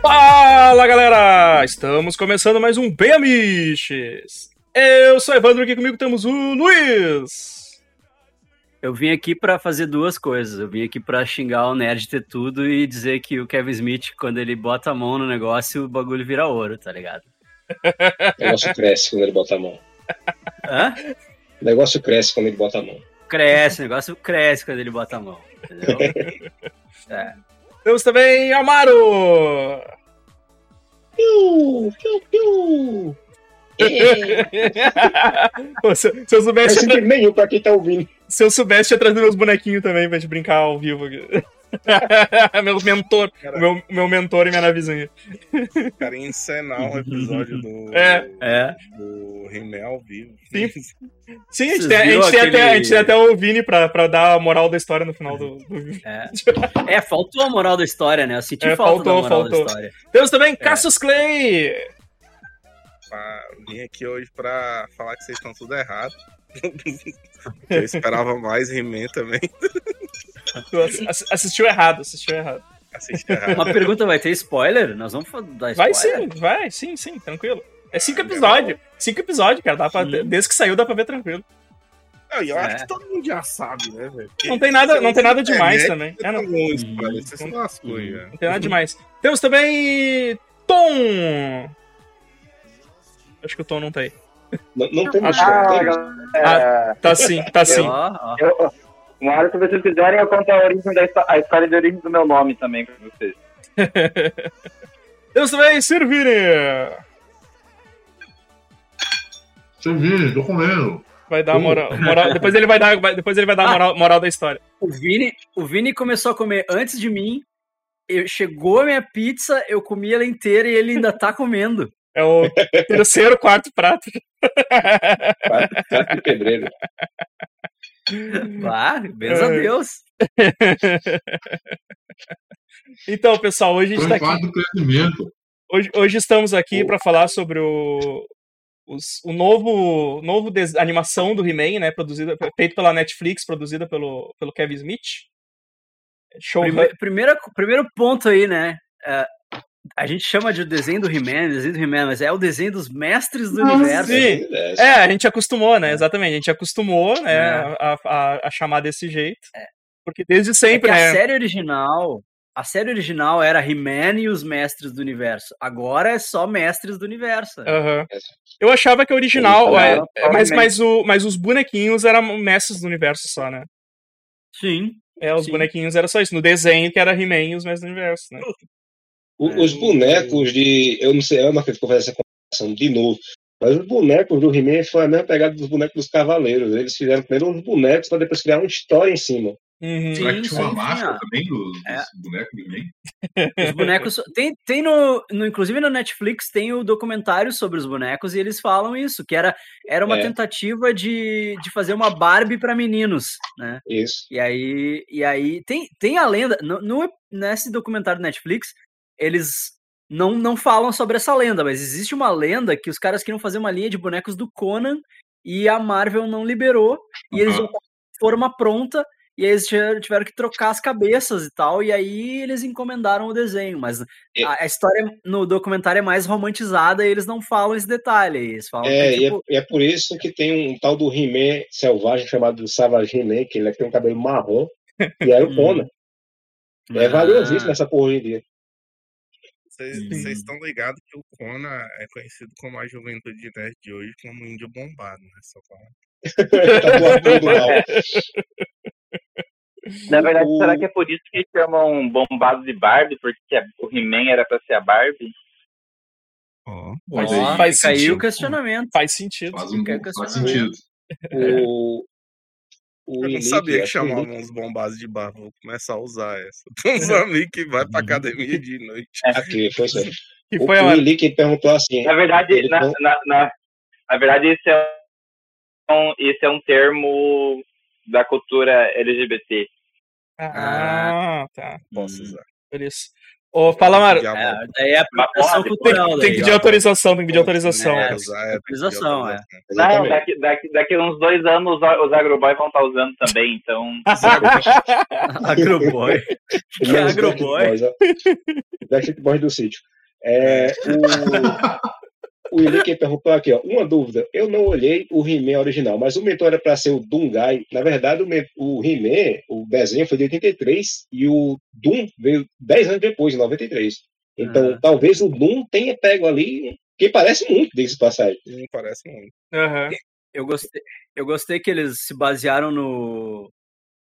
Fala galera! Estamos começando mais um Bem Amiches! Eu sou Evandro, aqui comigo temos o Luiz! Eu vim aqui pra fazer duas coisas. Eu vim aqui pra xingar o nerd ter tudo e dizer que o Kevin Smith, quando ele bota a mão no negócio, o bagulho vira ouro, tá ligado? O negócio cresce quando ele bota a mão. Hã? O negócio cresce quando ele bota a mão. Cresce, o negócio cresce quando ele bota a mão. Entendeu? É. Temos também Amaro! Piu, piu, piu. Pô, se, se eu soubesse, senti nenhum pra quem tá ouvindo. se eu soubesse, tinha trazido meus bonequinhos também pra gente brincar ao vivo aqui. meu mentor, meu, meu mentor e minha navezinha. cara ia encenar um episódio do, É. É. do He-Man ao vivo. Sim. Sim, a gente, tem, a, gente tem até, a aquele- gente tem até o Vini pra, pra dar a moral da história no final do, do vídeo. É. É, faltou a moral da história, né? Eu senti É, falta faltou, da moral faltou. da história. Temos também Cassius Clay! Pra- Vim aqui hoje pra falar que vocês estão tudo errado. Eu esperava mais He-Man também. Tu ass- ass- assistiu errado, assistiu errado. Uma pergunta, vai ter spoiler? Nós vamos dar spoiler? Vai sim, vai, sim, sim, tranquilo. É cinco episódios. Cinco episódios, cara. Dá pra, Sim. desde que saiu, dá pra ver tranquilo. Não, e eu É. acho que todo mundo já sabe, né, velho? Não tem nada, não tem nada demais Internet, também. É, não, Não, spoiler, Você se lascou, Hum. velho. não tem nada demais. Temos também. Tom! Acho que o Tom não tá aí. Não, não tem Acho- motivo. Ah, tem- galera. Tá sim, tá sim. Eu, uma hora, se vocês quiserem, eu conto a origem da a história de origem do meu nome também pra vocês. Temos também Sirvini! Servir, tô comendo. Vai dar moral, moral- Depois ele vai dar, depois ele vai dar a moral, moral da história. O Vini, o Vini começou a comer antes de mim. Eu, chegou a minha pizza, eu comi ela inteira e ele ainda tá comendo. É o terceiro, quarto prato. Prato de pedreiro. Ah, benza a É. Deus. Então, pessoal, hoje a gente tá fase aqui. do crescimento. Hoje, hoje estamos aqui para falar sobre o, os- o novo, novo des- animação do He-Man, né? Produzida, feito pela Netflix, produzida pelo, pelo Kevin Smith. Show Prime, primeira, primeiro ponto aí, né? É, a gente chama de desenho do He-Man, desenho do He-Man, mas é o desenho dos mestres do universo. sim. É, É, a gente acostumou, né? Exatamente, a gente acostumou, né? É. A, a- a chamar desse jeito. Porque desde sempre, É que né? a série original, a série original era He-Man e os mestres do universo. Agora é só mestres do universo. Aham. Eu achava que a original, Sim, é, é, mas, mas, o, mas os bonequinhos eram mestres do universo só, né? Sim. É, os Sim. bonequinhos era só isso. No desenho que era He-Man e os mestres do universo, né? O- Os bonecos de. Eu não sei, eu não acredito que eu fazer essa comparação de novo. Mas os bonecos do He-Man foi a mesma pegada dos bonecos dos Cavaleiros. Eles fizeram primeiro os bonecos pra depois criar uma história em cima. Uhum. Será que tinha uma sim, máscara também dos, dos É. bonecos do He-Man? Os bonecos. Tem, tem no, no. Inclusive no Netflix tem o documentário sobre os bonecos e eles falam isso, que era, era uma É. tentativa de, de fazer uma Barbie para meninos, né? Isso. E aí, e aí tem, tem a lenda. No, no- nesse documentário do Netflix, eles não, não falam sobre essa lenda, mas existe uma lenda que os caras queriam fazer uma linha de bonecos do Conan e a Marvel não liberou. E eles a forma pronta. E aí eles tiveram que trocar as cabeças e tal, e aí eles encomendaram o desenho, mas É. a, história no documentário é mais romantizada e eles não falam esse detalhe. Eles falam É, que, e é, tipo, e é por isso que tem um tal do He-Man selvagem chamado Savage He-Man, que ele tem um cabelo marrom, e era o Hum. Conan. É valiosíssimo ah, essa porra hoje em dia. Vocês estão ligados que o Conan é conhecido como a juventude nerd de hoje como índio bombado, né? Só pra... Tá mal. Na verdade, O- será que é por isso que chamam bombado de Barbie? Porque o He-Man era pra ser a Barbie? Faz, ó, faz aí sentido. o questionamento. Faz sentido. Faz, um, faz sentido. O, o Eu não sabia que que chamavam uns bombados de barba. Vou começar a usar essa. Tem uns amigos que vai pra academia de noite. Aqui, foi isso. aí. Que O, foi o. Inique perguntou assim. Na verdade, na, na, na, na verdade esse, é um, esse é um termo da cultura LGBT. Ah, tá. Posso usar. Por isso. Ô, fala. Diabo, É, daí é apropriação porra, Tem, cultural. tem que pedir autorização, tem que pedir autorização. É, usar, é, autorização, é. Não, daqui, daqui, daqui uns dois anos os, agroboys vão estar usando também, então. Agroboy. que é agroboy? Backstreet Boys do sítio. É, o, o Henrique perguntou aqui, ó, uma dúvida. Eu não olhei o He-Man original, mas o mentor era para ser o Dungai. Na verdade, o, He-Man, o desenho foi de 83 e o Doom veio 10 anos depois, em 93. Então, Ah. talvez o Doom tenha pego ali, que parece muito desse passagem. Não parece muito. Aham. Eu gostei, eu gostei que eles se basearam no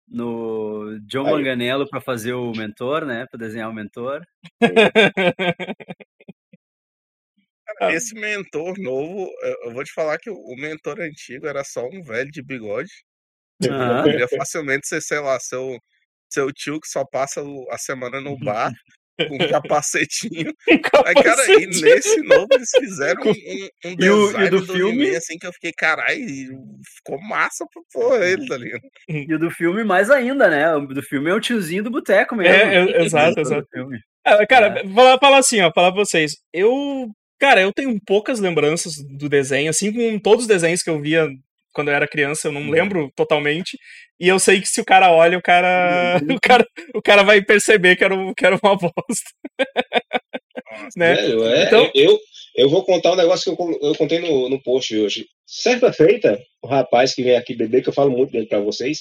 no John Aí. Manganello para fazer o mentor, né, para desenhar o mentor. Ah. Esse mentor novo, eu- vou te falar que o mentor antigo era só um velho de bigode. Aham. Poderia facilmente ser, sei lá, seu, seu tio que só passa a semana no bar com um capacetinho. Aí, cara, e nesse novo eles fizeram um, um, um E o- design do do, filme? He-Man, assim que eu fiquei, caralho, ficou massa pra pôr ele, tá ligado? E o do filme mais ainda, né? O do filme é o tiozinho do boteco mesmo. É, é, exato, exato. Ah, Cara, falar, falar assim, ó, falar pra vocês. Eu, cara, eu tenho poucas lembranças do desenho, assim com todos os desenhos que eu via quando eu era criança, eu não lembro totalmente. E eu sei que se o cara olha, o cara, o cara, o cara vai perceber que era, um- que era uma bosta, né? Velho, é, Então- eu, eu vou contar um negócio que eu, eu contei no, no post hoje. Certa feita, o rapaz que vem aqui beber, que eu falo muito dele pra vocês,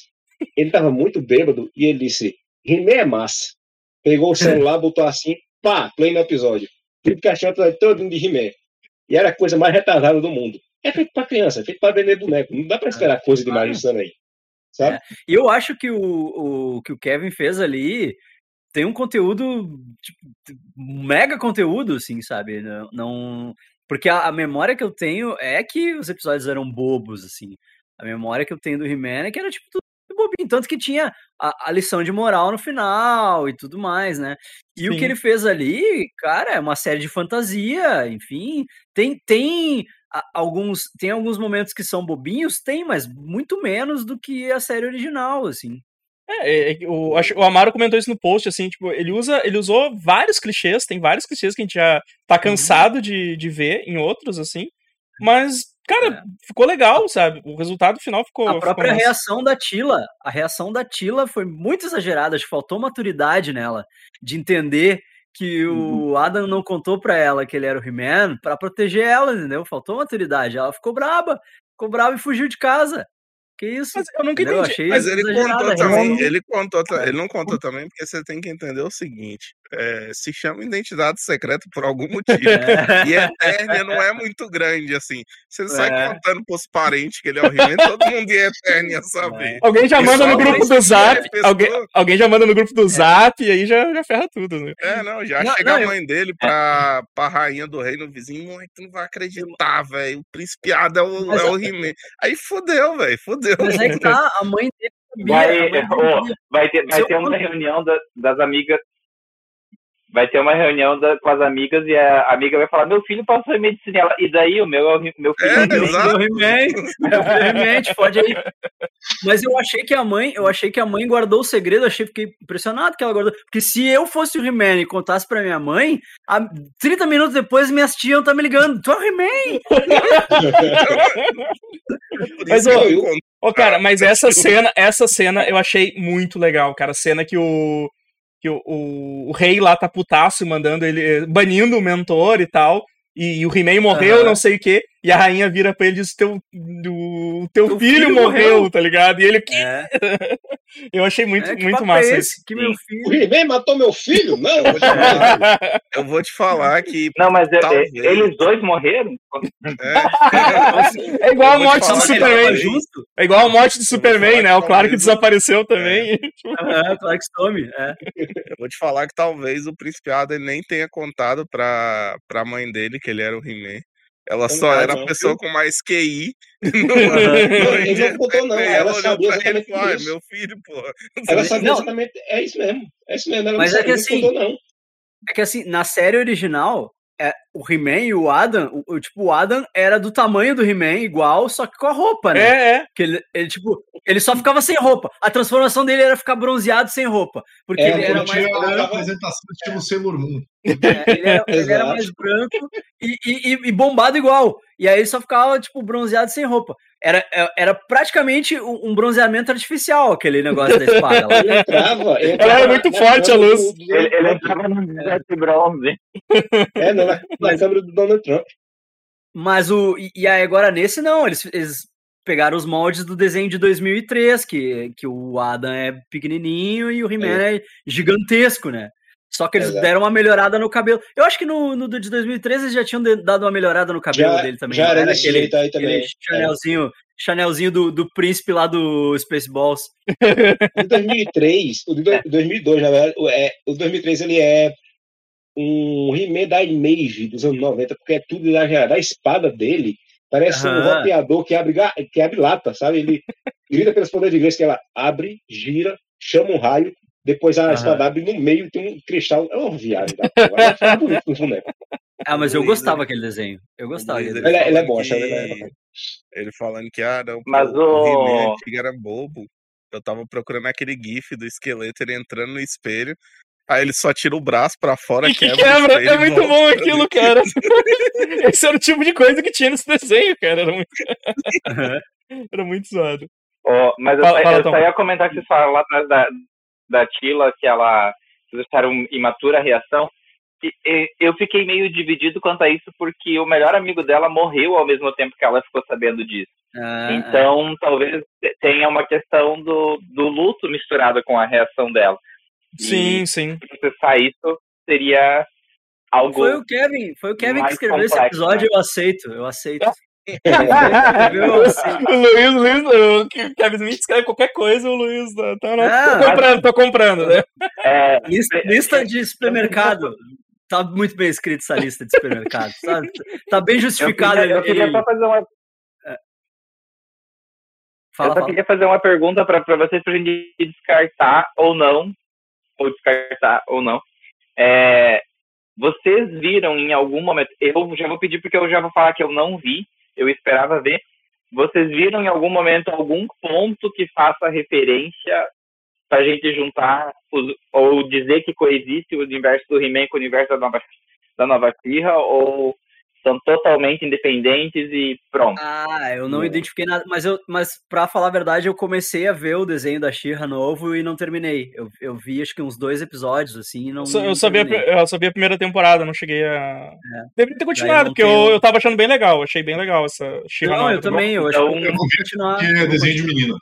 ele tava muito bêbado e ele disse: Rimé é massa. Pegou o celular, botou assim, pá, play no episódio. Fica caixão o todo de Rimé. E era a coisa mais retardada do mundo. É feito pra criança, é feito pra vender boneco. Não dá pra esperar coisa demais disso aí. Sabe? E eu acho que o, o que o Kevin fez ali tem um conteúdo, tipo, mega conteúdo, assim, sabe? Não, não- porque a, a memória que eu tenho é que os episódios eram bobos, assim. A memória que eu tenho do He-Man é que era tipo bobinho, tanto que tinha a, a lição de moral no final e tudo mais, né? E o Sim. que ele fez ali, cara, é uma série de fantasia, enfim, tem tem alguns tem alguns momentos que são bobinhos, tem, mas muito menos do que a série original, assim. É, é que o, acho- o Amaro comentou isso no post, assim, tipo, ele usa, ele usou vários clichês, tem vários clichês que a gente já tá cansado de, de ver em outros, assim, mas, cara, ficou legal, sabe? O resultado final ficou. A ficou própria massa. reação da Tila, a reação da Tila foi muito exagerada, acho que faltou maturidade nela, de entender que o Adam não contou pra ela que ele era o He-Man pra proteger ela, entendeu? Faltou maturidade. Ela ficou braba, ficou brava e fugiu de casa. Que isso? Mas eu nunca entendi. Achei Mas ele contou a também, ele contou, ele não contou também, porque você tem que entender o seguinte: é, se chama identidade secreta por algum motivo. É. E a Eternia não é muito grande, assim. Você sai É. contando pros parentes que ele é o He-Man, todo mundo em Eternia saber. Alguém já manda no grupo do Zap, pessoa- alguém, alguém já manda no grupo do Zap e aí já, já ferra tudo, né? É, não, já Não, chega não, a eu- mãe dele pra, pra rainha do reino vizinho, mãe, tu não vai acreditar, velho. O principiado é o, Mas é o He-Man. Aí fudeu, velho, fudeu. Mas é que tá, a mãe dele. Vai, vai ter, vai eu ter uma reunião da- das amigas. Vai ter uma reunião da- com as amigas e a amiga vai falar: Meu filho passou em medicina. E Ela, e daí o meu, é o meu filho É, é o He-Man." exato. Meu He-Man, meu He-Man, te fode aí. Mas eu achei que a mãe, eu achei que a mãe guardou o segredo, achei fiquei impressionado que ela guardou. Porque se eu fosse o He-Man e contasse pra minha mãe, a- 30 minutos depois minhas tias iam estar me ligando. Tu é o He-Man? Mas, ô, eu. Ô, cara, mas essa cena, essa cena eu achei muito legal, cara. A cena que o. Que o, o, o rei lá tá putaço mandando ele. banindo o mentor e tal. E, e o He-Man morreu, Aham. não sei o quê. E a rainha vira pra ele e diz: Teu, o teu Teu filho, filho morreu, morreu." tá ligado? E ele? É, Eu achei muito, é, que muito massa é isso. esse? Que meu O filho. He-Man matou meu filho? Não! Eu vou te falar, eu vou te falar que. Não, mas é- é- Talvez. eles dois morreram? É, É igual a morte do Superman. junto? É igual a morte do Superman, né? O Clark talvez o- desapareceu também. Aham, Clark Stone. É. eu vou te falar que talvez o Principiado ele nem tenha contado pra, pra mãe dele que ele era o He-Man. Ela só Ah, era a não, pessoa com mais QI. Não, ele não contou, não. Ela olhou sabia pra ele e exatamente falou: "Ah, isso. meu filho, pô. Ela sabia Não. exatamente. É isso mesmo. É isso mesmo. Ela Mas não é que assim, não contou, não. É que assim, na série original, é, o He-Man e o Adam, o, o- tipo, o Adam era do tamanho do He-Man, igual, só que com a roupa, né? É, é. Que ele, ele, tipo, ele só ficava sem roupa. A transformação dele era ficar bronzeado sem roupa. Porque É, ele era mais a branco. apresentação estilo Sailor Moon. É, ele, era, ele era mais branco e, e- e- e bombado igual. E aí ele só ficava, tipo, bronzeado sem roupa. Era, é- era praticamente um bronzeamento artificial, aquele negócio da espada. lá. Ele entrava. ele Ela entrava era muito forte, a luz. do- Ele, ele entrava no Jet Bronze. É, não, na, na câmera do Donald Trump. Mas o. E, aí agora nesse não, eles, eles pegaram os moldes do desenho de 2003, que, que o Adam é pequenininho e o He-Man é. gigantesco, né? Só que eles Exato. deram uma melhorada no cabelo. Eu acho que no, no de 2003 eles já tinham dado uma melhorada no cabelo Já, dele também. já era desse aquele, jeito aí também. aquele Chanelzinho, Chanelzinho do, do príncipe lá do Spaceballs. É. O 2003, o de do- 2002, na verdade, o- é, o 2003 ele é um He-Man da Image dos anos 90, porque é tudo exagerado. A espada dele parece um Aham. roteador que abre, que abre lata, sabe? Ele grita pelos poderes de inglês que ela abre, gira, chama um raio, depois a abre no meio tem um cristal. É uma viagem. Tá? Fica bonito no boneco. Ah, mas eu Luiz, gostava ele- daquele desenho. Eu gostava Luiz, Ele é- desenho. ele é falando bom, achava que- ele é. Ele falando que, ah, não, Mas o o- antigo era bobo. Eu tava procurando aquele gif do esqueleto, ele entrando no espelho. Aí ele só tira o braço pra fora, E que quebra, o quebra. espelho É muito volta bom aquilo, cara. Esse era o tipo de coisa que tinha nesse desenho, cara. Era muito, era muito zoado. Ó, mas eu, Fala- fala, eu só ia comentar que vocês falaram lá atrás da, da Tila, que ela acharam imatura a reação. E, e, eu fiquei meio dividido quanto a isso, porque o melhor amigo dela morreu ao mesmo tempo que ela ficou sabendo disso. Ah, Então, talvez tenha uma questão do, do luto misturado com a reação dela. Sim, sim. Processar isso seria algo. Foi o Kevin, foi o Kevin que escreveu esse complexo, episódio, né? eu aceito, eu aceito. o Luiz, Luiz, o Kevin Smith escreve qualquer coisa, o Luiz tá, tá, não, Ah, tô comprando, tô comprando, né? É, Lista, lista de supermercado. Tá muito bem escrito essa lista de supermercado. Tá, tá bem justificado. eu queria só fazer uma Fala, eu só fala. queria fazer uma pergunta para vocês pra gente descartar ou não, ou descartar ou não. É, vocês viram em algum momento, eu já vou pedir porque eu já vou falar que eu não vi, eu esperava ver. Vocês viram em algum momento algum ponto que faça referência pra gente juntar os- ou dizer que coexiste o universo do He-Man com o universo da nova da nova She-Ra ou são totalmente independentes e pronto. Ah, eu não identifiquei nada, mas eu, mas para falar a verdade, eu comecei a ver o desenho da She-Ra novo e não terminei. Eu, eu vi acho que uns dois episódios assim, e não. Eu só- não Eu sabia, eu sabia a primeira temporada, não cheguei a. Deveria ter eu continuado, porque eu, tenho- eu tava achando bem legal, achei bem legal essa She-Ra Não, nova eu do também, eu acho Então, que eu Eu vou não vi continuar. porque é desenho de menina.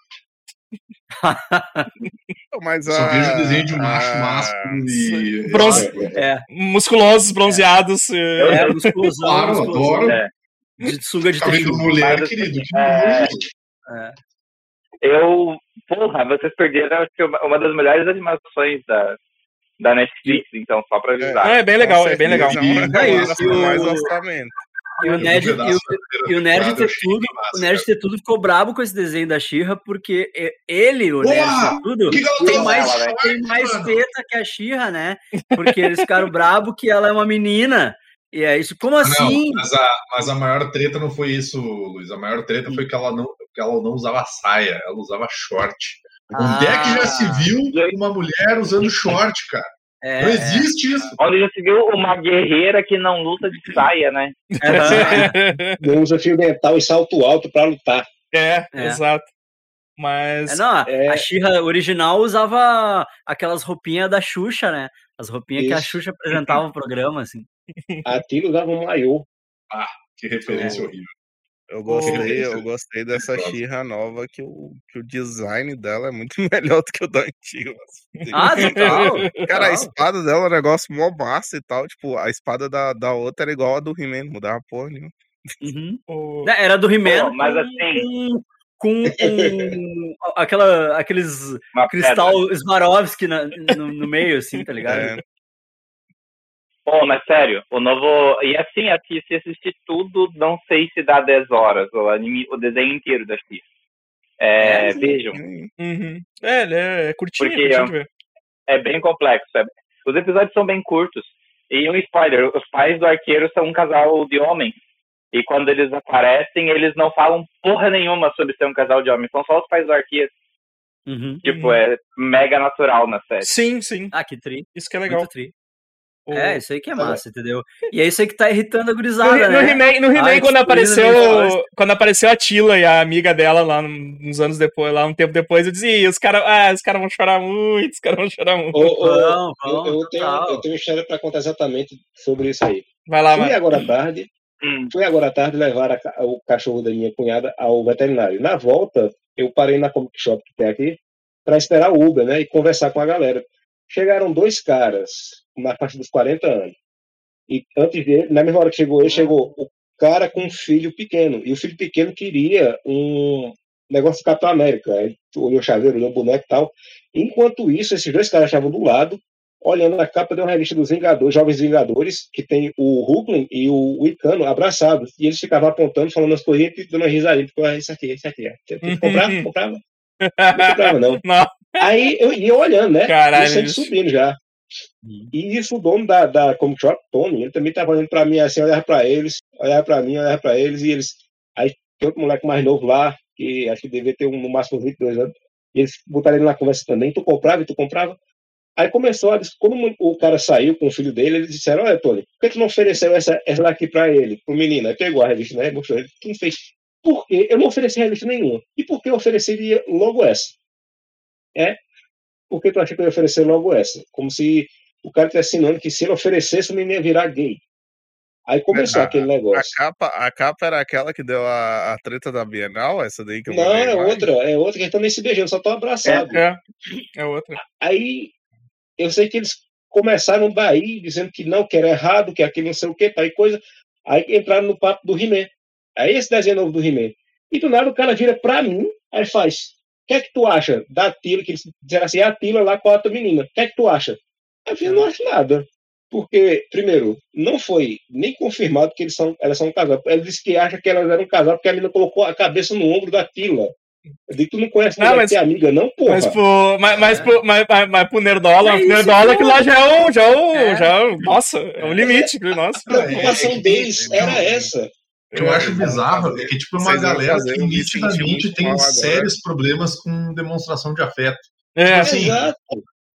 Mas Eu só a- vejo desenho de macho, a- másculo e. Bronze- É, Musculosos, bronzeados. eh, é, musculosão, Claro, musculosão, adoro. É. De sunga de Tá vendo mulher, Mas, querido? Que é. É. Eu, porra, vocês perderam acho que uma uma das melhores animações da, da Netflix, então, só pra avisar. é bem legal, é bem legal. É É isso, mais orçamento. E o um Nerd, e o, e o Nerd ter tudo, o Nerd ter tudo ficou brabo com esse desenho da Xirra, porque ele, o Nerd Porra! ter tudo, tem tá mais, ela, né? tem mais teta que a Xirra, né? Porque eles ficaram brabo que ela é uma menina. E é isso, como Não, assim? mas a, mas a maior treta não foi isso, Luiz. A maior treta foi que ela não, que ela não usava saia, ela usava short. Onde é que já se Ah. viu uma mulher usando short, cara? É, Não existe isso. Onde já se viu uma guerreira que não luta de saia, né? é. Não usa fio dental e salto alto pra lutar. é, É. exato. É, Mas. não, a- É. a Xirra original usava aquelas roupinhas da Xuxa, né? As roupinhas que a Isso. Xuxa apresentava o programa, assim. A Tila usava um maiô. Que referência horrível. Eu gostei, Ô, eu gostei dessa Gostosa. Xirra nova, que o, que o design dela é muito melhor do que o da antiga. Ah, total. Cara, a espada dela é um negócio mó massa e tal. Tipo, a espada da, da outra era igual a do He-Man, não mudava porra nenhuma. Uhum. o- Né, Era do He-Man Pô, mas com- assim- com, com aquela, aqueles Uma cristal pedra. Swarovski na- no, no meio, assim, tá ligado? É, Pô, mas sério, o novo. E assim, aqui, se assistir tudo, não sei se dá 10 horas, o, anime, o desenho inteiro da X. É, É, vejam, Uhum. É, é, é curtinho, Porque, é curtinho é bem complexo. é- Os episódios são bem curtos. E um spoiler, os pais do arqueiro são um casal de homens. E quando eles aparecem, eles não falam porra nenhuma sobre ser um casal de homens. São só os pais do arqueiro. Uhum. Tipo, é mega natural na série. Sim, sim. Ah, que tri. Isso que é legal. Muito tri. É, isso aí que é massa, entendeu? E é isso aí que tá irritando a gurizada, no né? He-Man, no He-Man quando apareceu, quando apareceu a Tila e a amiga dela lá uns anos depois, lá um tempo depois, eu dizia, "Ih, os caras, ah, os caras vão chorar muito, os caras vão chorar muito. Ô, ô, Vão, eu, eu tenho, eu tenho história para contar exatamente sobre isso aí. Vai lá, Fui mano. agora à tarde, Hum. fui agora à tarde levar a o cachorro da minha cunhada ao veterinário. Na volta, eu parei na Comic Shop que tem aqui para esperar o Uber, né, e conversar com a galera. Chegaram dois caras na faixa dos 40 anos. E antes dele, na mesma hora que chegou ele, chegou o cara com um filho pequeno. E o filho pequeno queria um negócio de Capitão América. Ele olhou o chaveiro, olhou o boneco e tal. Enquanto isso, esses dois caras estavam do lado, olhando a capa de uma revista dos Vingadores, Jovens Vingadores, que tem o Hulkling e o Icano abraçados. E eles ficavam apontando, falando as coisinhas e dando uma risadinha. Tipo, ah, isso aqui, isso aqui. comprar? Comprava? Não comprava, não. Não, Aí eu ia olhando, né? Caralho, E sempre subindo já. Uhum. E isso, o dono da, da Comic Shop, Tony, ele também tava olhando pra mim assim, olhava pra eles, olhava pra mim, olhava pra eles, e eles. Aí tem outro moleque mais novo lá, que acho que devia ter um, no máximo 22 anos, e eles botaram ele na conversa também, tu comprava e tu comprava. Aí começou a. Quando o cara saiu com o filho dele, eles disseram: Olha, Tony, por que tu não ofereceu essa, essa daqui pra ele, pro menino? Aí pegou a revista, né? Mostrou ele. Não fez. Por quê? Eu não ofereci revista nenhuma. E por que eu ofereceria logo essa? É? Por que tu acha que eu ia oferecer logo essa? Como se o cara estivesse assinando que se ele oferecesse, o menino ia virar gay. Aí começou Ah, aquele A negócio. capa, a capa era aquela que deu a, a treta da Bienal, essa daí que eu Não, é a outra, é outra que eles estão nem se beijando, só estão abraçados. é, é outra. Aí eu sei que eles começaram daí, dizendo que não, que era errado, que aquilo não sei o que, tá, e coisa. Aí entraram no papo do He-Man. Aí esse desenho novo do He-Man. E do nada o cara vira pra mim, aí faz. O que é que tu acha da Tila? Que eles disseram assim, a Tila lá com a outra menina. O que é que tu acha? Eu falei, não acho nada. Porque, primeiro, não foi nem confirmado que eles são, elas são um casal. Ele disse que acha que elas eram um casal porque a menina colocou a cabeça no ombro da Tila. Eu digo, tu não conhece Não, mas- amiga, não, porra. Mas pro, mas, mas, pro, mas, mas, mas pro Nerdola, É Nerdola que lá já é o. Já é o, É. já é o- nossa, é o limite. Nossa. A preocupação É, é deles é, era é, essa. O que eu acho bizarro é que, tipo, é uma galera que eu nitidamente tem mal agora. sérios problemas com demonstração de afeto. É, assim, Exato.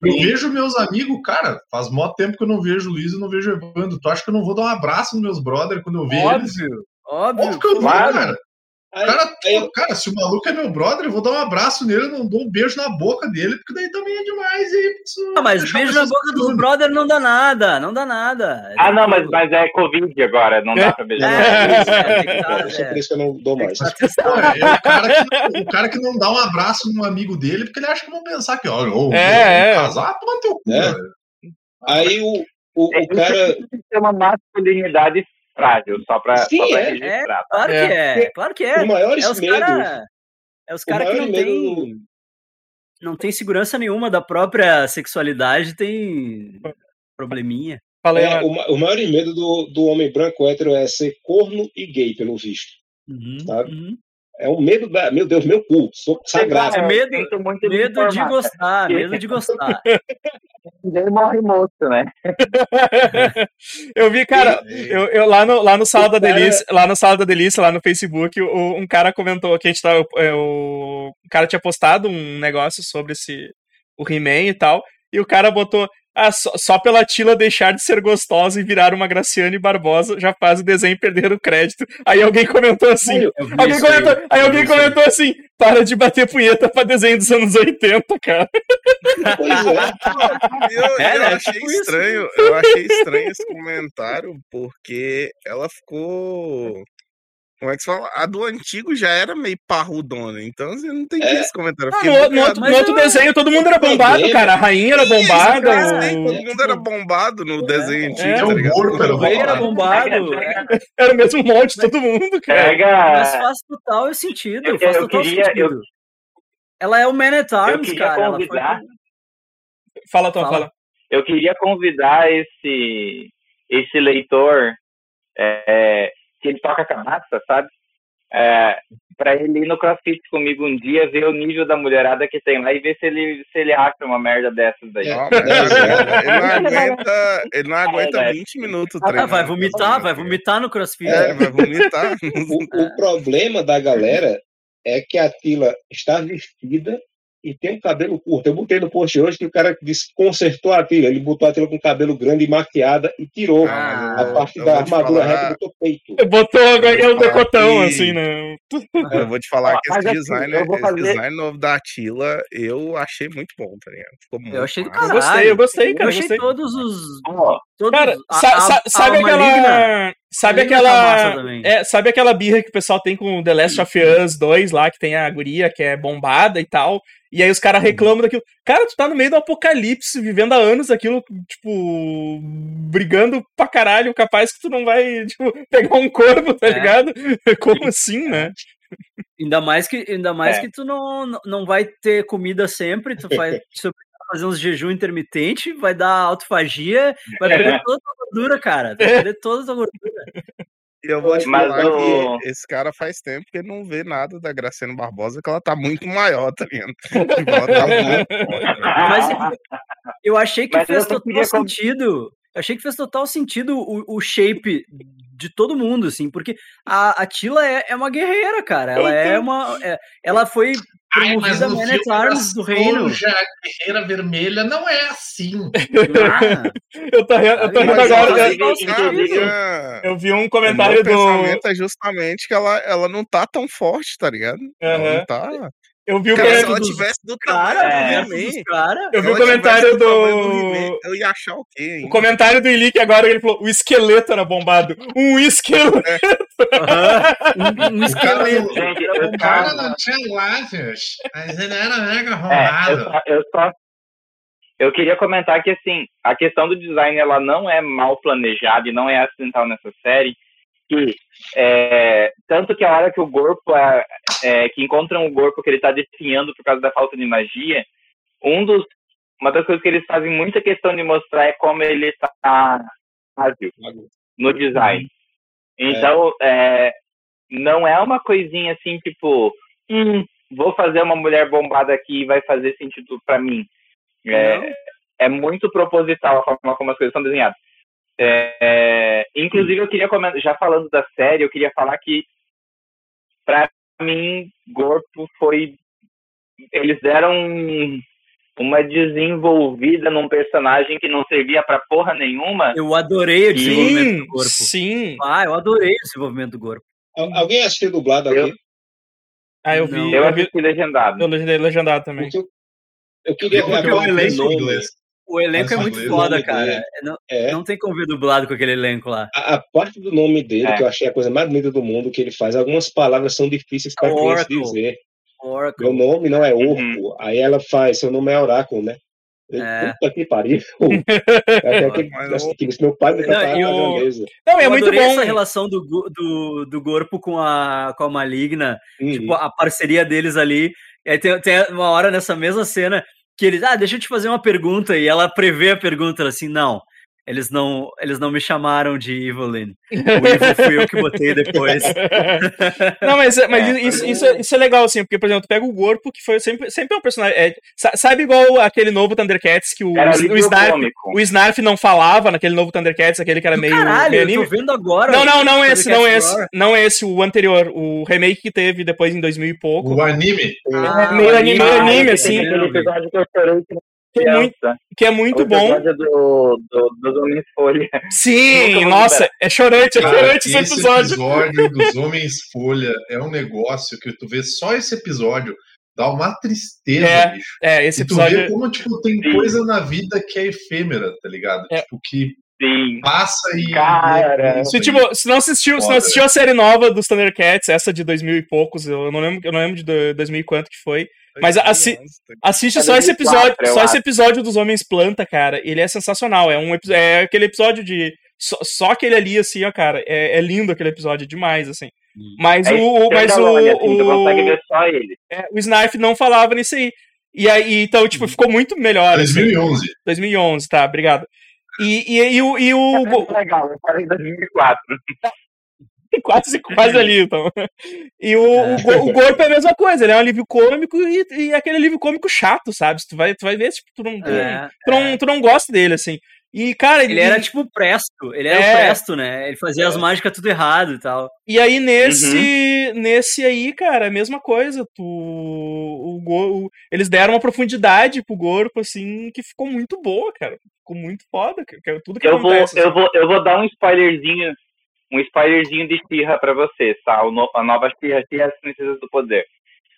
Eu vejo meus amigos, cara, faz mó tempo que eu não vejo o Luiz e não vejo o Evandro. Tu acha que eu não vou dar um abraço nos meus brothers quando eu ver eles? Óbvio. Óbvio. Óbvio que eu vou, Claro. cara. Aí, Cara, aí eu- cara, se o maluco é meu brother, eu vou dar um abraço nele, eu não dou um beijo na boca dele, porque daí também é demais. E mas beijo na boca dos segura. brother não dá nada, não dá nada. É Ah, não, mas, mas é Covid agora, não dá pra beijar. É, isso, é, é só é. por isso que eu não dou mais. É o cara, que não, o cara que não dá um abraço num amigo dele, porque ele acha que vão pensar que, É, é. casar, toma teu cu, É. velho. Aí o, o, É, o cara. Isso é uma masculinidade frágil, só pra, Sim, só pra é. registrar. tá? Claro que é, claro que é. Os maiores É os medos. caras é os O cara que maior não medo tem não tem segurança nenhuma da própria sexualidade, tem probleminha. falei, É, o, o maior medo do, do homem branco hétero é ser corno e gay, pelo visto. Uhum, Sabe? uhum. É um medo da. Meu Deus, meu cu, sou sagrado. É medo- me Medo de gostar, medo de gostar. Ninguém morre moço, né? eu vi, cara, eu, eu lá no, lá no Sala da Delícia, lá no Sala da Delícia, lá no Facebook, o- um cara comentou que a gente tava. é, o, o cara tinha postado um negócio sobre esse o He-Man e tal, e o cara botou. Ah, só, só pela Tila deixar de ser gostosa e virar uma Graciane Barbosa já faz o desenho perder o crédito. Aí alguém comentou assim. Eu vi Alguém aí, comentou, aí eu alguém comentou assim: para de bater punheta pra desenho dos anos 80, cara. Pois é. Eu, É, eu né? achei Tipo isso. estranho, eu achei estranho esse comentário, porque ela ficou. Como é que se fala? A do antigo já era meio parrudona, então assim, eu não entendi É. esse comentário. Eu Ah, no, no outro, no outro eu- desenho todo mundo era bombado, cara. A rainha era bombada. Eu sei, o- todo mundo era bombado no desenho antigo, é, tá o era O rei era bombado. é. Era o mesmo molde, todo mundo, cara. Pega. Mas faz total sentido, Eu- faz eu total queria- sentido. Ela é o Man at Eu Arms, cara. ela foi- convidar. Fala, Tom, Fala. fala. Eu queria convidar esse, esse leitor é, que ele toca canasta, sabe? É, pra ele ir no CrossFit comigo um dia, ver o nível da mulherada que tem lá e ver se ele, se ele acha uma merda dessas daí. Não, É, mas é. ele não aguenta, ele não aguenta É, 20 minutos Ah, treinando. vai vomitar, vai vomitar no crossfit. É, vai vomitar. O, o problema da galera é que a Tila está vestida e tem um cabelo curto. Eu botei no post hoje que o cara disse, consertou a Tila. Ele botou a Tila com cabelo grande e maquiada e tirou Ah, a parte da armadura falar- reta botou peito. Botou agora é o falar decotão, que- assim, né? Eu vou te falar Ó, que esse assim, design, vou esse fazer- design novo da Atila, eu achei muito bom, tá ligado? Ficou muito Eu achei do massa. Eu caralho. gostei, eu gostei, cara. Eu Eu achei gostei. todos os. Ó, Todos, Cara, a- sa- a- sa- a sabe Maligna- aquela. Sabe tá aquela. também. É, sabe aquela birra que o pessoal tem com The Last of Us 2 lá, que tem a guria que é bombada e tal. E aí os caras reclamam daquilo. Cara, tu tá no meio do apocalipse, vivendo há anos aquilo, tipo, brigando pra caralho, capaz que tu não vai, tipo, pegar um corpo, tá É. ligado? Como assim, né? Ainda mais que, ainda mais É. que tu não, não- vai ter comida sempre, tu vai fazer uns jejum intermitente, vai dar autofagia, vai perder toda a tua gordura, cara. Vai perder toda a tua gordura. E eu vou te Mas falar o- que esse cara faz tempo que ele não vê nada da Graciane Barbosa, que ela tá muito maior, tá ligado? Tipo, ela tá muito forte, né? Mas eu achei que Mas fez total queria sentido. Eu achei que fez total sentido o, o shape de todo mundo, assim, porque a, a Tila é, é uma guerreira, cara. Ela é uma. é- ela foi promovida no Man at Arms do reino. A Guerreira Vermelha não é assim. Ah, Eu tô, eu tô rindo agora. ela- né? inclusive, a- Eu vi um o meu comentário do. pensamento é justamente que ela, ela não tá tão forte, tá ligado? Ela Aham. não tá. Eu vi o Cara, se comentário. ela dos tivesse do cara, É. do cara. Eu vi se o ela comentário do. He-Man, Eu ia achar o quê, hein? O comentário do Ilick agora, ele falou: o esqueleto era bombado. Um esqueleto. Aham. Um, um O cara, esqueleto. o cara não tinha lábios, mas ele era mega É, eu eu só. Eu queria comentar que, assim, a questão do design, ela não é mal planejada e não é acidental nessa série, que, é, tanto que a hora que o Gorpo, é, é, que encontram o Gorpo que ele tá definhando por causa da falta de magia, um dos, uma das coisas que eles fazem muita questão de mostrar é como ele tá ágil no design. Então, é, não é uma coisinha assim, tipo, hum, vou fazer uma mulher bombada aqui e vai fazer sentido pra mim. É, é muito proposital a forma como as coisas são desenhadas. É, é, inclusive, eu queria comentar, já falando da série, eu queria falar que, pra mim, Gorpo foi. Eles deram um- uma desenvolvida num personagem que não servia pra porra nenhuma. Eu adorei o desenvolvimento Sim, do corpo. sim. Ah, eu adorei o desenvolvimento do corpo. Al- Alguém assistiu dublado aqui? Eu- Ah, eu vi. Não. Eu Eu vi assisti legendado. eu legendei legendado também. Porque eu, eu queria ver o elenco inglês. O elenco é muito foda, cara. dele- Não, É, não tem como ver dublado com aquele elenco lá. a, a parte do nome dele, É. que eu achei a coisa mais bonita do mundo, que ele faz. Algumas palavras são difíceis para criança dizer. Oracle. Meu nome não é Orco. Uhum. Aí ela faz, seu nome é Oráculo, né? Eu, É. Puta que pariu. Até que, assim, que meu pai me e o- grandeza. Não, é eu muito bom. essa relação do, do, do corpo com a, com a maligna, Uhum. tipo, a parceria deles ali. E aí tem, tem uma hora nessa mesma cena que eles, ah, deixa eu te fazer uma pergunta, e ela prevê a pergunta, ela assim, não, eles não, eles não me chamaram de Evelyn. O Evil fui eu que botei depois. Não, mas, mas É, isso, isso, é, isso é legal, assim, porque, por exemplo, tu pega o Gorpo, que foi sempre, sempre é um personagem. é, sa- sabe igual aquele novo Thundercats que o, o, Snarf, cômico. o Snarf não falava naquele novo Thundercats, aquele que era meio. Caralho, meio eu tô anime? vendo agora. Não, não, não esse, não Thundercats esse. Não esse, o anterior. O remake que teve depois em 2000 e pouco. O anime. Ah, meio o anime, anime, meio anime, assim. Aquele episódio que eu chorei que Que é muito, que é muito O bom. episódio do, do, dos Homens Folha. Sim, nossa, é chorante, é Cara, chorante esse episódio. episódio dos Homens Folha é um negócio que tu vê só esse episódio, dá uma tristeza, É, bicho. É, esse E tu vê episódio. como, tipo, tem Sim. coisa na vida que é efêmera, tá ligado? É. Tipo, que Sim. passa e. Cara. e- Se, tipo, se não assistiu, se não assistiu a série nova dos Thundercats, essa de 2000 e poucos, eu não lembro, eu não lembro de do- 2000 e quanto que foi. Mas assi- Assiste É só esse 2004, episódio, eu só esse episódio dos Homens Planta, cara. Ele é sensacional. É um é aquele episódio de só, só aquele ali assim, ó, cara. É, é lindo aquele episódio, é demais assim. Mas É o, o- mas o, assim, consegue o, ver só ele. é, o Snarf não falava nisso aí. E aí, então, tipo, ficou muito melhor. assim. 2011. 2011, tá, obrigado. E, e, e o, e o, É legal, eu falei em 2004. quase, quase ali, então. E o, o, Go- o Gorpo é a mesma coisa, ele é um alívio cômico e, e é aquele alívio cômico chato, sabe? Tu vai, tu vai ver, tipo, tu não, tu, não- É, tu não, tu não gosta dele, assim. E, cara, Ele era tipo o Presto, ele era É. o Presto, né? Ele fazia as mágicas tudo errado e tal. E aí nesse nesse aí, cara, a mesma coisa. Tu o, Go- o- eles deram uma profundidade pro Gorpo assim que ficou muito boa, cara. Ficou muito foda, cara. que é Tudo que Eu vou, acontece. eu, assim. vou, eu vou dar um spoilerzinho, um spoilerzinho de Xirra pra vocês, tá? O no- a nova Xirra, Xirra as Princesas do Poder.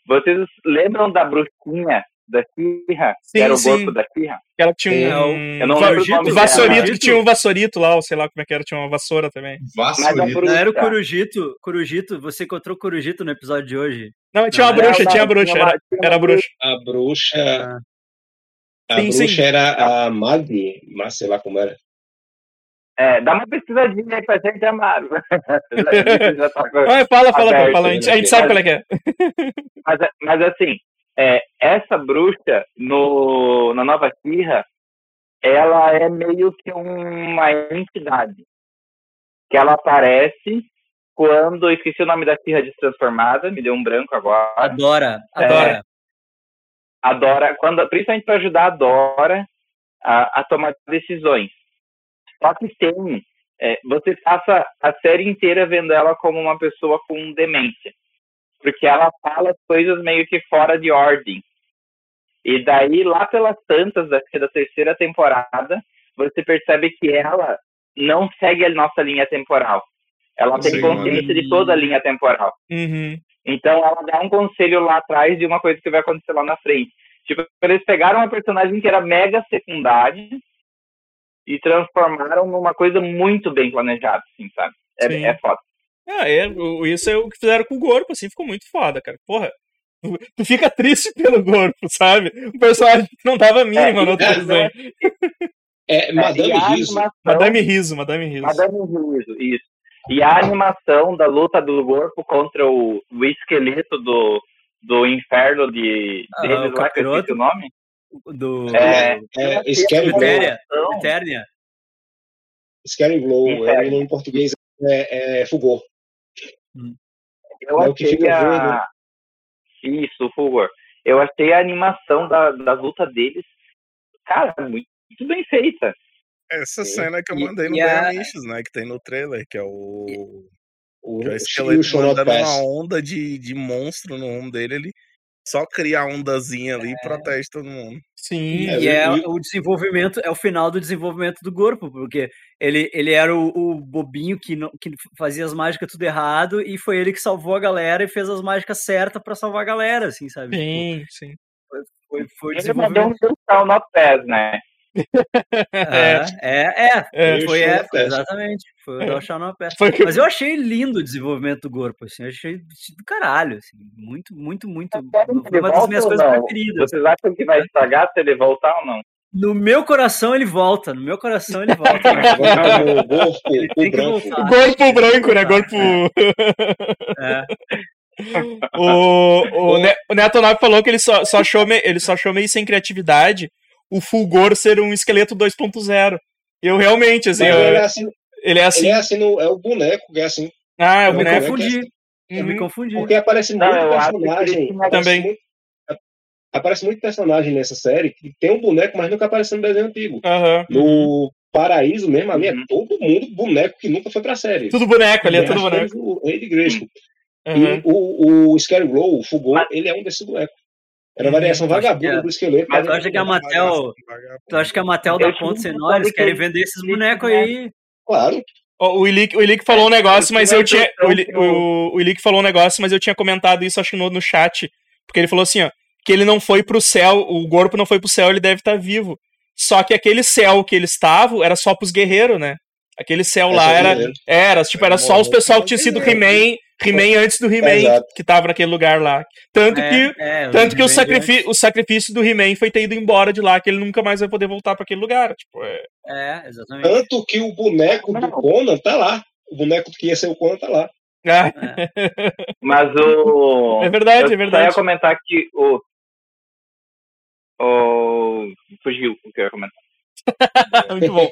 Vocês lembram da bruxinha da Xirra? Sim, que era o sim. corpo da Xirra? Que ela tinha É, o- um eu não lembro o nome vassourito, dela. que tinha um vassourito lá, ou sei lá como é que era, tinha uma vassoura também. Vassourito. Não era o bruxa. Corujito, Corujito, você encontrou o Corujito no episódio de hoje. Não, tinha Não, uma bruxa, Não, tinha a bruxa, tinha uma- era, tinha era a bruxa. A bruxa. A Sim, sim. bruxa era a Magni, mas sei lá como era. É, dá uma pesquisadinha aí pra gente, Amaro. Já tá fala, fala, Aberto, fala, a gente, a gente sabe qual é que é. mas, mas assim, é, essa bruxa no, na Nova Xirra, ela é meio que uma entidade. Que ela aparece quando. eu Esqueci o nome da Xirra destransformada, me deu um branco agora. Adora, É. adora. A Dora, quando, principalmente para ajudar a Dora a, a tomar decisões. Só que tem. é, você passa a série inteira vendo ela como uma pessoa com demência. Porque ela fala coisas meio que fora de ordem. E daí, lá pelas tantas da, da terceira temporada, você percebe que ela não segue a nossa linha temporal. Ela tem Sim, consciência de toda a linha temporal. Uhum. Então ela dá um conselho lá atrás de uma coisa que vai acontecer lá na frente. Tipo, eles pegaram uma personagem que era mega secundária e transformaram numa coisa muito bem planejada, assim, sabe? Sim. É, é foda. Ah, é, o- isso é o que fizeram com o Gorpo, assim, ficou muito foda, cara. Porra, tu, tu fica triste pelo Gorpo, sabe? Um personagem não dava mínima É, no outro é, desenho. É, Madame e a Riso. animação, Madame Riso, Madame Riso. Madame Riso, isso. E a animação da luta do corpo contra o, o esqueleto do, do inferno de Ah, deles o lá, que eu esqueci o nome. Do É, É, Scary Glow. Etéria. Então, Eternia. Scary Glow. Ele em português é, é Fulgor. Eu É o que achei fica a... Isso, o Fulgor. Eu achei a animação da, da luta deles, cara, muito, muito bem feita. Essa cena que eu E- mandei no e a- né? Que tem no trailer, que é o. O, Que é o e o esqueleto mandando uma onda de, de monstro no rumo dele, ele só cria a ondazinha ali e protege todo mundo. Sim. É, E é e- o desenvolvimento, é o final do desenvolvimento do corpo, porque ele, ele era o, o bobinho que, não, que fazia as mágicas tudo errado e foi ele que salvou a galera e fez as mágicas certas pra salvar a galera, assim, sabe? Tipo, Sim, sim. foi, foi o Ele mandou um desenvolvimento. total not pass, né? É, é, é, É, foi, é, Not Pass. exatamente. Foi o É. Pass. O que- Mas eu achei lindo o desenvolvimento do corpo, assim, eu achei do caralho, assim, muito, muito, muito. Foi uma das minhas coisas não? preferidas. Vocês acham que vai estragar se ele voltar ou não? No meu coração ele volta, no meu coração ele volta. Ele o tem que branco. voltar. Corpo branco, né? Corpo. É. O, o, Ne- o Neto Nove falou que ele só, só achou me- ele só achou meio sem criatividade o Fulgor ser um esqueleto 2.0. Eu realmente, assim, eu- ele é assim, ele é assim. ele é assim no, é o boneco que é assim. Ah, é Eu o me boneco. confundi. Eu me Uhum. confundi. Porque aparece muito eu personagem. aparece Também. muito- aparece muito personagem nessa série que tem um boneco, mas nunca apareceu no desenho antigo. Aham. No Paraíso mesmo, ali Uhum. é todo mundo boneco que nunca foi pra série. Tudo boneco ali, é tudo boneco. O Rei de Gresco. Aham. E o, o Scary Glow, o Fugor, Mas- ele é um desses bonecos. Era variação vagabunda é. do esqueleto. Mas Tu acha que a Mattel, tu acha que a vontade nós? Eles que querem ele- vender esses ele bonecos tivesse- aí. Claro. O Ilick, o Ilick falou um negócio, Eu mas eu tinha. O, Ilick falou um negócio, mas eu tinha comentado isso, acho que no, no chat. Porque ele falou assim, ó. Que ele não foi pro céu, o corpo não foi pro céu, ele deve estar vivo. Só que aquele céu que eles estavam era só pros guerreiros, né? Aquele céu lá era. Era, tipo, era só os pessoal que tinha sido He-Man, He-Man antes do He-Man, que tava naquele lugar lá. Tanto que. É, é, Tanto que o, sacrifício, o sacrifício do He-Man foi ter ido embora de lá, que ele nunca mais vai poder voltar pra aquele lugar. Tipo, é. É, exatamente. Tanto que o boneco do Conan tá lá. O boneco que ia ser o Conan tá lá. Ah, Mas o. é verdade, eu é verdade. ia comentar que o. O. Fugiu o que eu ia comentar. Muito bom.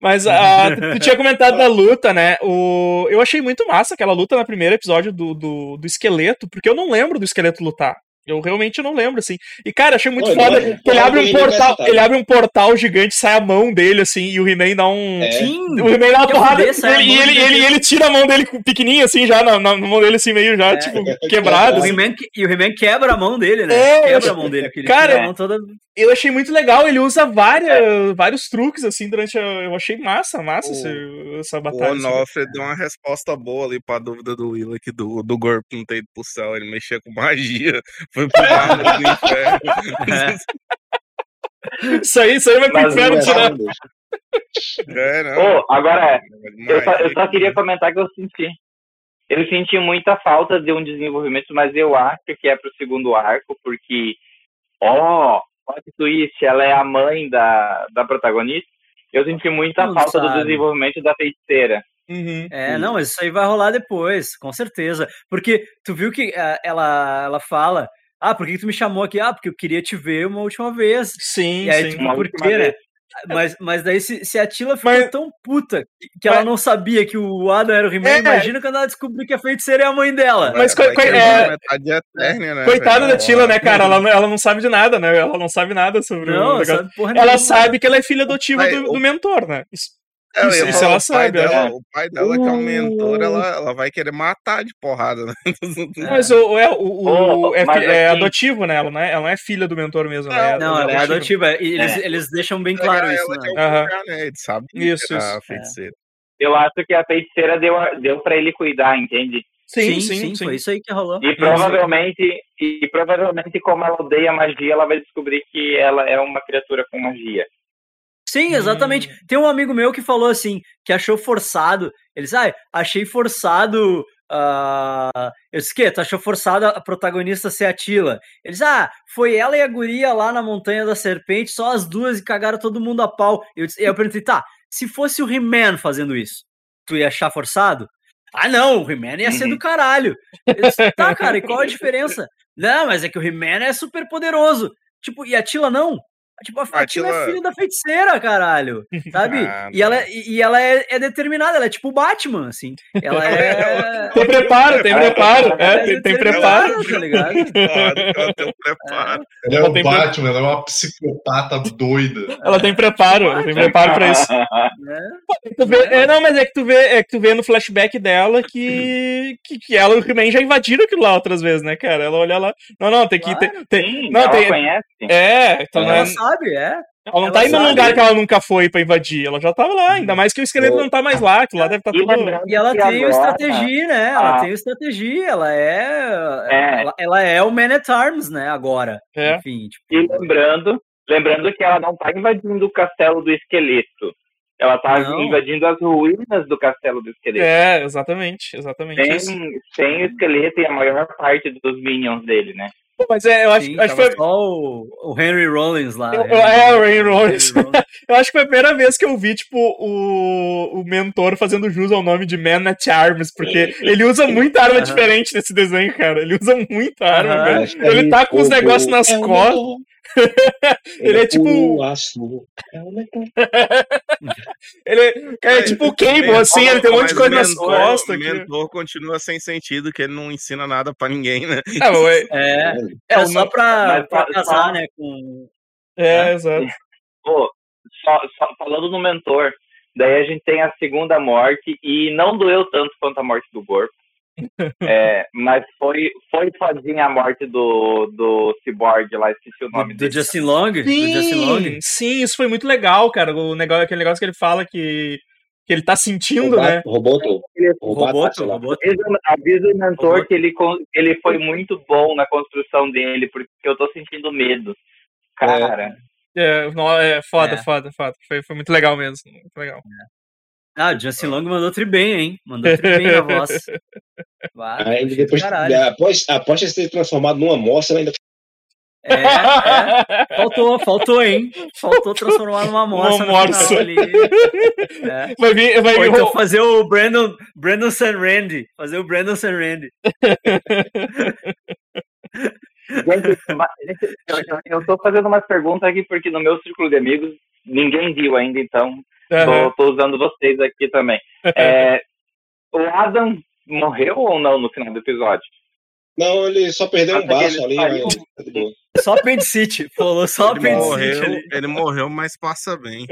Mas ah, tu, tu tinha comentado da luta, né? O, eu achei muito massa aquela luta no primeiro episódio do, do, do esqueleto, porque eu não lembro do esqueleto lutar. Eu realmente não lembro, assim. E, cara, achei muito Pô, foda ele- que ele abre um portal. Ele abre um portal gigante, sai a mão dele, assim, e o He-Man dá um. É. Sim. O He-Man dá uma porrada ele- e ele, ele, ele tira a mão dele com- pequenininha, assim, já na, na mão dele, assim, meio já, É. tipo, quebrada. O assim. E o He-Man quebra a mão dele, né? É, quebra a mão dele. Cara, mão toda. Eu achei muito legal, ele usa várias, vários truques, assim, durante a. Eu achei massa, massa O- essa O batalha. assim. Onofre deu uma resposta boa ali pra dúvida do Willa que do, do Gorp não ter ido pro céu. Ele mexia com magia. Foi pro mármore do inferno. Isso aí, isso aí vai pro Mas inferno não é tirar. É, não. Ô, agora, eu só, eu só queria comentar que eu senti. Eu senti muita falta de um desenvolvimento, mas eu acho que é pro segundo arco, porque, ó, plot twist, ela é a mãe da, da protagonista. Eu senti muita Não falta do sabe. desenvolvimento da feiticeira. Uhum. É, não, mas isso aí vai rolar depois, com certeza. Porque tu viu que ah, ela, ela fala. Ah, por que que tu me chamou aqui? Ah, porque eu queria te ver uma última vez. Sim, E aí, sim. tipo, Uma por quê, né? vez. Mas, mas daí, se, se a Tila ficou Mas- tão puta que Mas- ela não sabia que o Adam era o He-Man, É. imagina quando ela descobriu que a feiticeira é a mãe dela. Mas quebrar é- eterna, né? Coitada da Tila, né, cara? Ela, ela não sabe de nada, né? Ela não sabe nada sobre o Não, negócio. sabe porra Ela nenhuma. sabe que ela é filha adotiva do, o- do mentor, né? Isso- É, Isso- isso ela o pai sabe, Dela, é. O pai dela, que é um mentor, ela, ela vai querer matar de porrada, né? Mas o, é, o, o- Ô, é, mas é assim- adotivo, né? Ela não é, ela não é filha do mentor mesmo. ela é- Não, ela é adotiva. adotiva. E eles, eles deixam bem claro isso, ela né? é lugar, né? Isso, que isso. a feiticeira. Eu acho que a feiticeira deu, deu pra ele cuidar, entende? Sim, sim, sim. Foi isso aí que rolou. E provavelmente, e provavelmente, como ela odeia magia, ela vai descobrir que ela é uma criatura com magia. Sim, exatamente. Hum. Tem um amigo meu que falou assim, que achou forçado. Ele disse, ah, achei forçado. ah, Eu disse, que? Tu achou forçado a protagonista ser a Tila? Ele disse, ah, foi ela e a guria lá na Montanha da Serpente, só as duas e cagaram todo mundo a pau. Eu, disse, eu perguntei, tá, se fosse o He-Man fazendo isso, tu ia achar forçado? Ah, não, o He-Man ia ser Uhum. do caralho. Eu disse, tá, cara, e qual a diferença? Não, mas é que o He-Man é super poderoso. Tipo, e a Tila não? Tipo, a, a Tila é filha da feiticeira, caralho. Sabe? Ah, e ela, e, e ela é, é determinada, ela é tipo o Batman, assim. Ela é. Tem preparo, tem preparo. É, é tem, tem preparo. Tá ligado? Claro, ela tem um preparo. Ela é o tem- Batman, ela é uma psicopata doida. Ela tem preparo, ela tem preparo pra isso. né? Tu vê- é, não, mas é que tu vê, é que tu vê no flashback dela que, que, que ela e o He-Man já invadiram aquilo lá outras vezes, né, cara? Ela olha lá. Não, não, tem que. Tem, tem- Sim, não, ela tem. conhece. É, então não é- Ela sabe, é. ela não ela tá indo num lugar que ela nunca foi pra invadir. Ela já tava lá, ainda mais que o esqueleto não tá mais lá, aquilo lá deve estar E tudo. E ela que tem estratégia, né? Ela Ah. tem estratégia, ela é. É. Ela, ela é o Man at Arms, né? Agora. É. Enfim, tipo. E lembrando, lembrando que ela não tá invadindo o castelo do esqueleto. Ela tá Não. invadindo as ruínas do castelo do esqueleto. É, exatamente, exatamente Sem, isso. sem o esqueleto e a maior parte dos minions dele, né? Pô, Mas é, eu acho, sim, acho que foi. só o, o Henry Rollins lá. Eu- Henry é, o Henry Rollins. Henry Rollins. Eu acho que foi a primeira vez que eu vi, tipo, o, o mentor fazendo jus ao nome de Man at Arms, porque ele usa muita arma diferente nesse desenho, cara. Ele usa muita arma, velho. Ele tá com os negócios nas costas. Ele é tipo- O aço. É o mentor. Ele é tipo o Cable, assim, ele tem um monte de coisa nas mentor- costas. aqui. mentor continua sem sentido, que ele não ensina nada pra ninguém, né? Mas é, É, é, é o só pra, pra só- casar, só- né? Com. é, exato. Pô, só, só falando no mentor, daí a gente tem a segunda morte e não doeu tanto quanto a morte do Gorp. É, mas foi, foi fodinha a morte do, do Cyborg lá, esqueci o nome Do, dele. do Justin Long? Do Justin Long? Sim, sim, isso foi muito legal, cara. O negócio, aquele negócio que ele fala que, que ele tá sentindo, né? Roboto. O Roboto. Roboto. Avisa, o mentor Roboto. que ele, ele foi muito bom na construção dele, porque eu tô sentindo medo. Cara, É, no- é foda, É. foda, foda. Foi, foi muito legal mesmo. Muito legal. Ah, o Justin Long mandou tri bem, hein? Mandou tri bem na voz. Vai, Aí depois, caralho. após, após ter sido transformado numa moça, ela ainda É, é. Faltou, faltou, hein? Faltou transformar numa morsa. Uma no final morsa. ali. É. Vai vir, vai vir então ro- fazer o Brandon, Brandon San Randy. Fazer o Brandon San Randy. eu- eu tô fazendo umas perguntas aqui porque no meu círculo de amigos ninguém viu ainda, então Aham. tô, tô usando vocês aqui também. É, o Adam morreu ou não no final do episódio? Não, ele só perdeu um Nossa, baço ele ali, saiu. mas tá. Só apendicite. Falou só Ele morreu, ali. ele morreu, mas passa bem.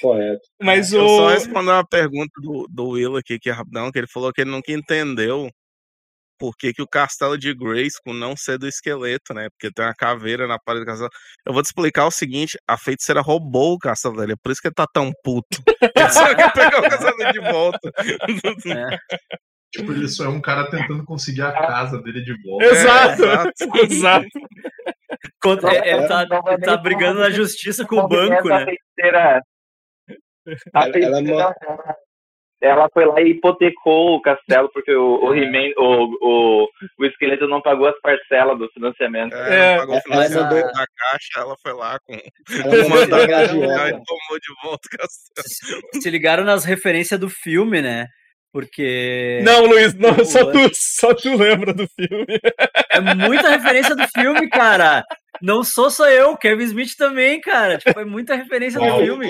Correto. Mas Eu o. só responder uma pergunta do, do Will aqui, que é rapidão, que ele falou que ele nunca entendeu por que, que o castelo de Grayskull não ser do esqueleto, né? Porque tem uma caveira na parede do castelo. Eu vou te explicar o seguinte, a feiticeira roubou o castelo dele, é por isso que ele tá tão puto. Ele só quer pegar o castelo dele de volta. É. Tipo, ele só é um cara tentando conseguir a casa dele de volta. Exato. É, Exato. Contra- é, ele, tá, Não vai ele tá brigando na justiça com O banco, né? feiticeira- A Ela- ela feiticeira, ela, ela foi lá e hipotecou o castelo porque o, o, He-Man- o, o, o esqueleto não pagou as parcelas do financiamento. É, É, não pagou o ela financiamento mandou- da caixa, ela foi lá com Ela o mandou mandato pegar a e tomou de volta o castelo. Se, se ligaram nas referências do filme, né? Porque Não, Luiz, não, só, tu, só tu lembra do filme. é muita referência do filme, cara. Não sou só eu, Kevin Smith também, cara. Tipo, é muita referência do Qual filme.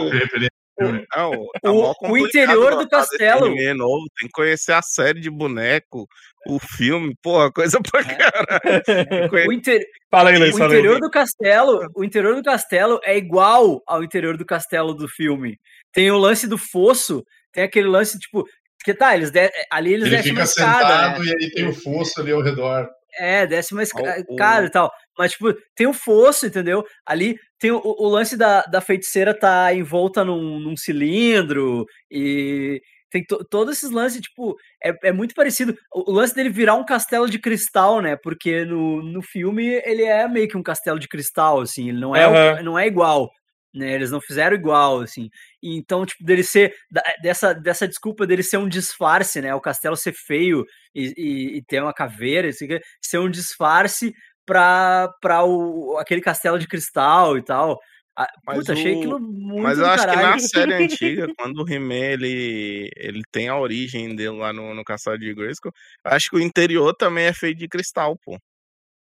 Referência? Não, tá O- o interior do desse castelo. novo, tem que conhecer a série de boneco, o filme, porra, coisa pra caralho. Tem que O, inter- Fala aí, Luiz, o fala aí. interior do castelo, o interior do castelo é igual ao interior do castelo do filme. Tem o lance do fosso, tem aquele lance tipo que tá, eles de- ali eles Ele descem fica uma escada, sentado né? e aí tem o fosso ali ao redor. É, desce uma esca- O- o- cara e tal. Mas, tipo, tem o fosso, entendeu? Ali tem o, o lance da, da feiticeira tá envolta num, num cilindro e tem to- todos esses lances, tipo, é, é muito parecido. O, o lance dele virar um castelo de cristal, né? Porque no, no filme ele é meio que um castelo de cristal, assim, ele não é, o- Aham. não é igual. Né, eles não fizeram igual, assim. E então, tipo, dele ser. Dessa, dessa desculpa dele ser um disfarce, né? O castelo ser feio e, e- e ter uma caveira, assim, ser um disfarce pra, pra o, aquele castelo de cristal e tal. Ah, Mas Puta, achei o- aquilo muito Mas eu do acho que caralho. na série antiga, quando o He-Man ele, ele tem a origem dele lá no, no Castelo de Grayskull, acho que o interior também é feito de cristal, pô.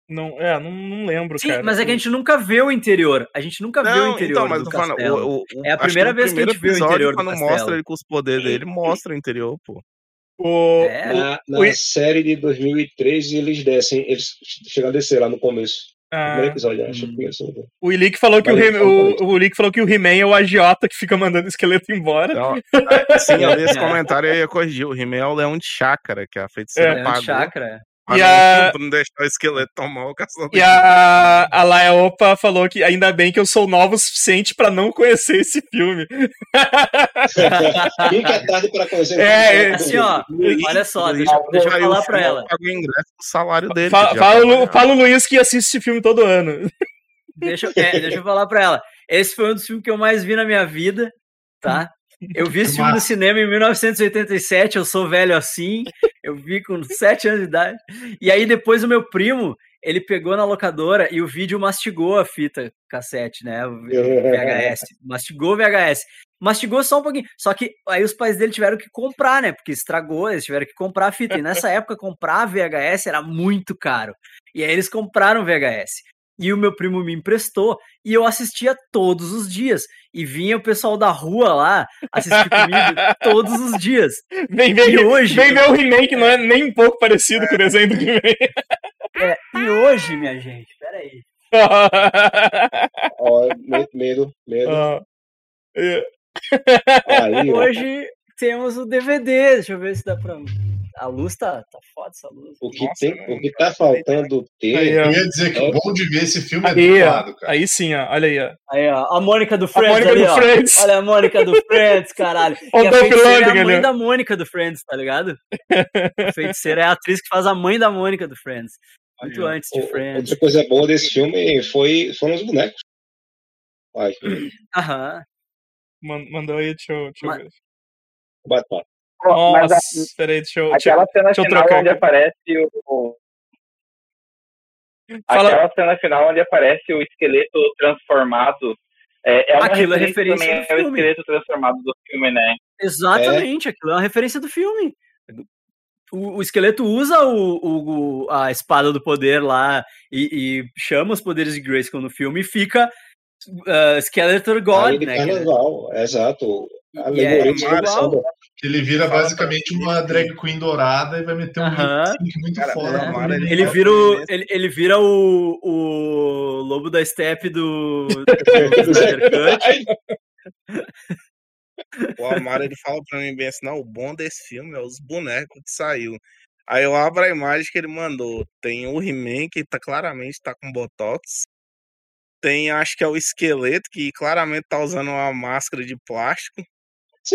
Não, é, não, não lembro, Sim, cara. mas é que a gente nunca vê o interior. A gente nunca vê o Não, interior então, mas do falando, castelo. o- o- o- É a que primeira vez que a gente vê o interior do quando castelo. mostra ele com os poderes dele, mostra o interior, pô. O, É. Na, na o- série de 2013, eles descem, eles chegam a descer lá no começo. Ah, primeiro episódio, acho. Hum. o Ilick falou que o, Valeu, o, o Ilick falou que o He-Man é o agiota que fica mandando o esqueleto embora. Então, é, sim, eu li esse É. comentário e eu ia corrigir. O He-Man é o leão de chácara, que a feiticeira Leão pagou. de chakra. Pra E não- a- não deixar o esqueleto tomar o castelo E a, a Laia Opa falou que ainda bem que eu sou novo o suficiente pra não conhecer esse filme. Nunca é tarde para conhecer. É, é, Assim, ó, olha só, deixa, deixa eu o falar pra filme ela. paga o ingresso do salário dele. Fala, o ganhando. fala o Luiz que assiste esse filme todo ano. Deixa, eu- é, deixa eu falar pra ela. Esse foi um dos filmes que eu mais vi na minha vida, tá? Eu vi esse filme no cinema em 1987, eu sou velho assim, eu vi com 7 anos de idade. E aí depois o meu primo, ele pegou na locadora e o vídeo mastigou a fita cassete, né? O VHS. Mastigou o VHS. Mastigou só um pouquinho. Só que aí os pais dele tiveram que comprar, né? Porque estragou, eles tiveram que comprar a fita. E nessa época, comprar VHS era muito caro. E aí eles compraram VHS. E o meu primo me emprestou e eu assistia todos os dias. E vinha o pessoal da rua lá assistir comigo todos os dias. Vem ver, E hoje- vem ver o He-Man que não é nem um pouco parecido com o desenho do He-Man. É, e hoje, minha gente, peraí. Ó, me- medo, medo. Ah, é. Aí, ó, Hoje temos o DVD. Deixa eu ver se dá pra. A luz tá, tá foda essa luz. o que, Nossa, tem, o que tá faltando ter. Aí. Eu ia dizer que É. bom de ver esse filme é Aí, ó. dublado, cara. Aí sim, ó. Olha aí, ó. Aí, ó, a Mônica do A Friends Mônica ali, do ó. Friends. Olha a Mônica do Friends, caralho. O E a feiticeira é a mãe da Mônica do Friends, tá ligado? A feiticeira é a atriz que faz a mãe da Mônica do Friends. Muito Aí, antes de Friends. Outra coisa boa desse filme foi, foram os bonecos. Aham. Man- Mandou aí, deixa eu, deixa eu ver. bate papo. Mas a- Nossa, peraí, deixa eu. Deixa aquela cena deixa eu final trocar onde aparece o. Fala- Aquela cena final onde aparece o esqueleto transformado. É, é uma Aquilo é referência referência também do ao filme. esqueleto transformado do filme, né? Exatamente, aquilo é uma referência do filme. O, o esqueleto usa o, o- o- a espada do poder lá e, e chama os poderes de Grayskull no filme e fica uh, Skeletor God, né? carnaval, exato. A é de samba. Que ele vira Fala basicamente uma drag queen dourada e vai meter um lip sync muito Cara, foda. é. Mara, ele. ele vira, o, né? ele, ele vira o, o lobo da steppe do, do Snyder Cut. O Amaro ele fala pra mim bem assim, não, o bom desse filme é os bonecos que saiu. Aí eu abro a imagem que ele mandou. Tem o He-Man, que tá claramente tá com Botox. Tem, acho que é o esqueleto, que claramente tá usando uma máscara de plástico.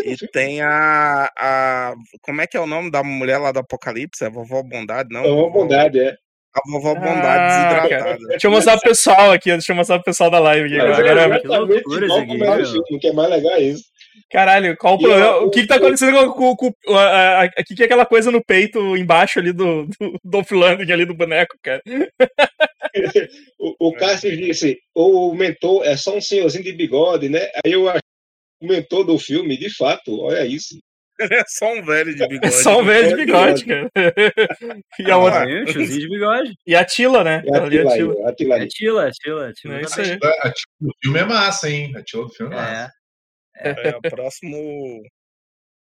E tem a, a. Como é que é o nome da mulher lá do Apocalipse? É a Vovó Bondade, não? É Vovó- bondade, é. A Vovó Ah, Bondade cara. desidratada. Deixa eu mostrar pro pessoal aqui, deixa eu mostrar pro pessoal da live aqui. Mas Agora, é agora- Que exatamente loucura igual o filme, que é mais legal é isso. caralho, qual o E problema? o- O que que tá acontecendo com, com, com a, a, que que é aquela coisa no peito embaixo ali do, do Dolph Lundgren ali do boneco, cara? O, o Cássio disse, o mentor é só um senhorzinho de bigode, né? Aí eu acho o mentor do filme, de fato, olha isso. É só um velho de bigode. Só um velho de de bigode, cara. e, a outra, Tem um tiozinho de bigode. e a Tila, né? É a Tila. Atila É. Tila, é Tila, é Tila. É isso também. aí. A tila do filme é massa, hein? A tila do filme é massa. É. É, o próximo.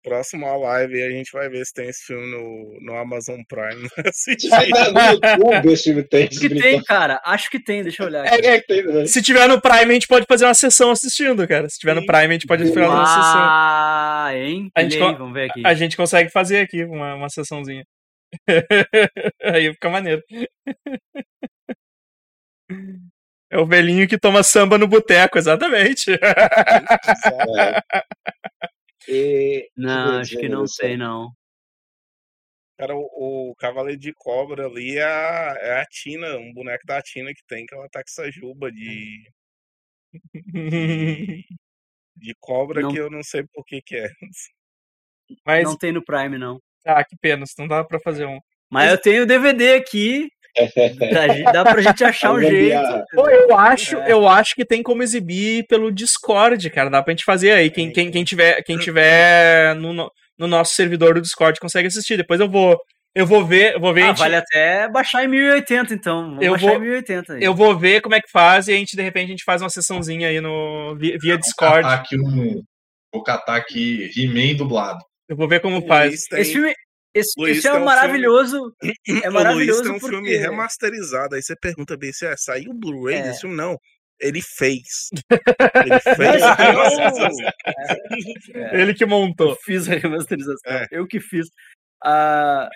Próxima live a gente vai ver se tem esse filme no, no Amazon Prime. Tá no YouTube esse filme tem. Acho que tem, cara. Acho que tem, deixa eu olhar aqui. É, é, tem, né? se tiver no Prime, a gente pode fazer uma sessão assistindo, cara. Se tiver no. Prime, a gente pode fazer uma sessão. Ah, hein? A gente aí, vamos ver aqui. A gente consegue fazer aqui uma, uma sessãozinha. Aí fica maneiro. É o velhinho que toma samba no boteco, exatamente. E- Não, acho que não sei, não. Cara, o, o Cavaleiro de Cobra ali é a, é a Tina, um boneco da Tina que tem, que ela tá com essa juba de, de, de cobra Não. que eu não sei por que que é. Mas, Não tem no Prime, não. ah, que pena, não dá pra fazer um. Mas eu tenho o DVD aqui. Dá, dá pra gente achar um Vamos jeito. Pô, eu acho, É. eu acho que tem como exibir pelo Discord, cara. Dá pra gente fazer aí. Quem, quem, quem tiver, quem tiver no, no- no nosso servidor do Discord consegue assistir. Depois eu vou, eu vou ver, eu vou ver, Ah, gente- vale até baixar em 1080, então. Vamos Eu baixar vou- em 1080 aí. eu vou ver como é que faz e a gente de repente a gente faz uma sessãozinha aí no via, via Vou Discord. catar aqui um. Vou catar aqui He-Man dublado. Eu vou ver como faz. Esse filme, esse, Luiz esse é um maravilhoso. É o Luiz maravilhoso tem um porque... filme remasterizado. Aí você pergunta bem se é, saiu o Blu-ray É. desse filme? Não. Ele fez. Ele fez. É. É. Ele que montou. Eu fiz a remasterização. É. Eu que fiz. Ah,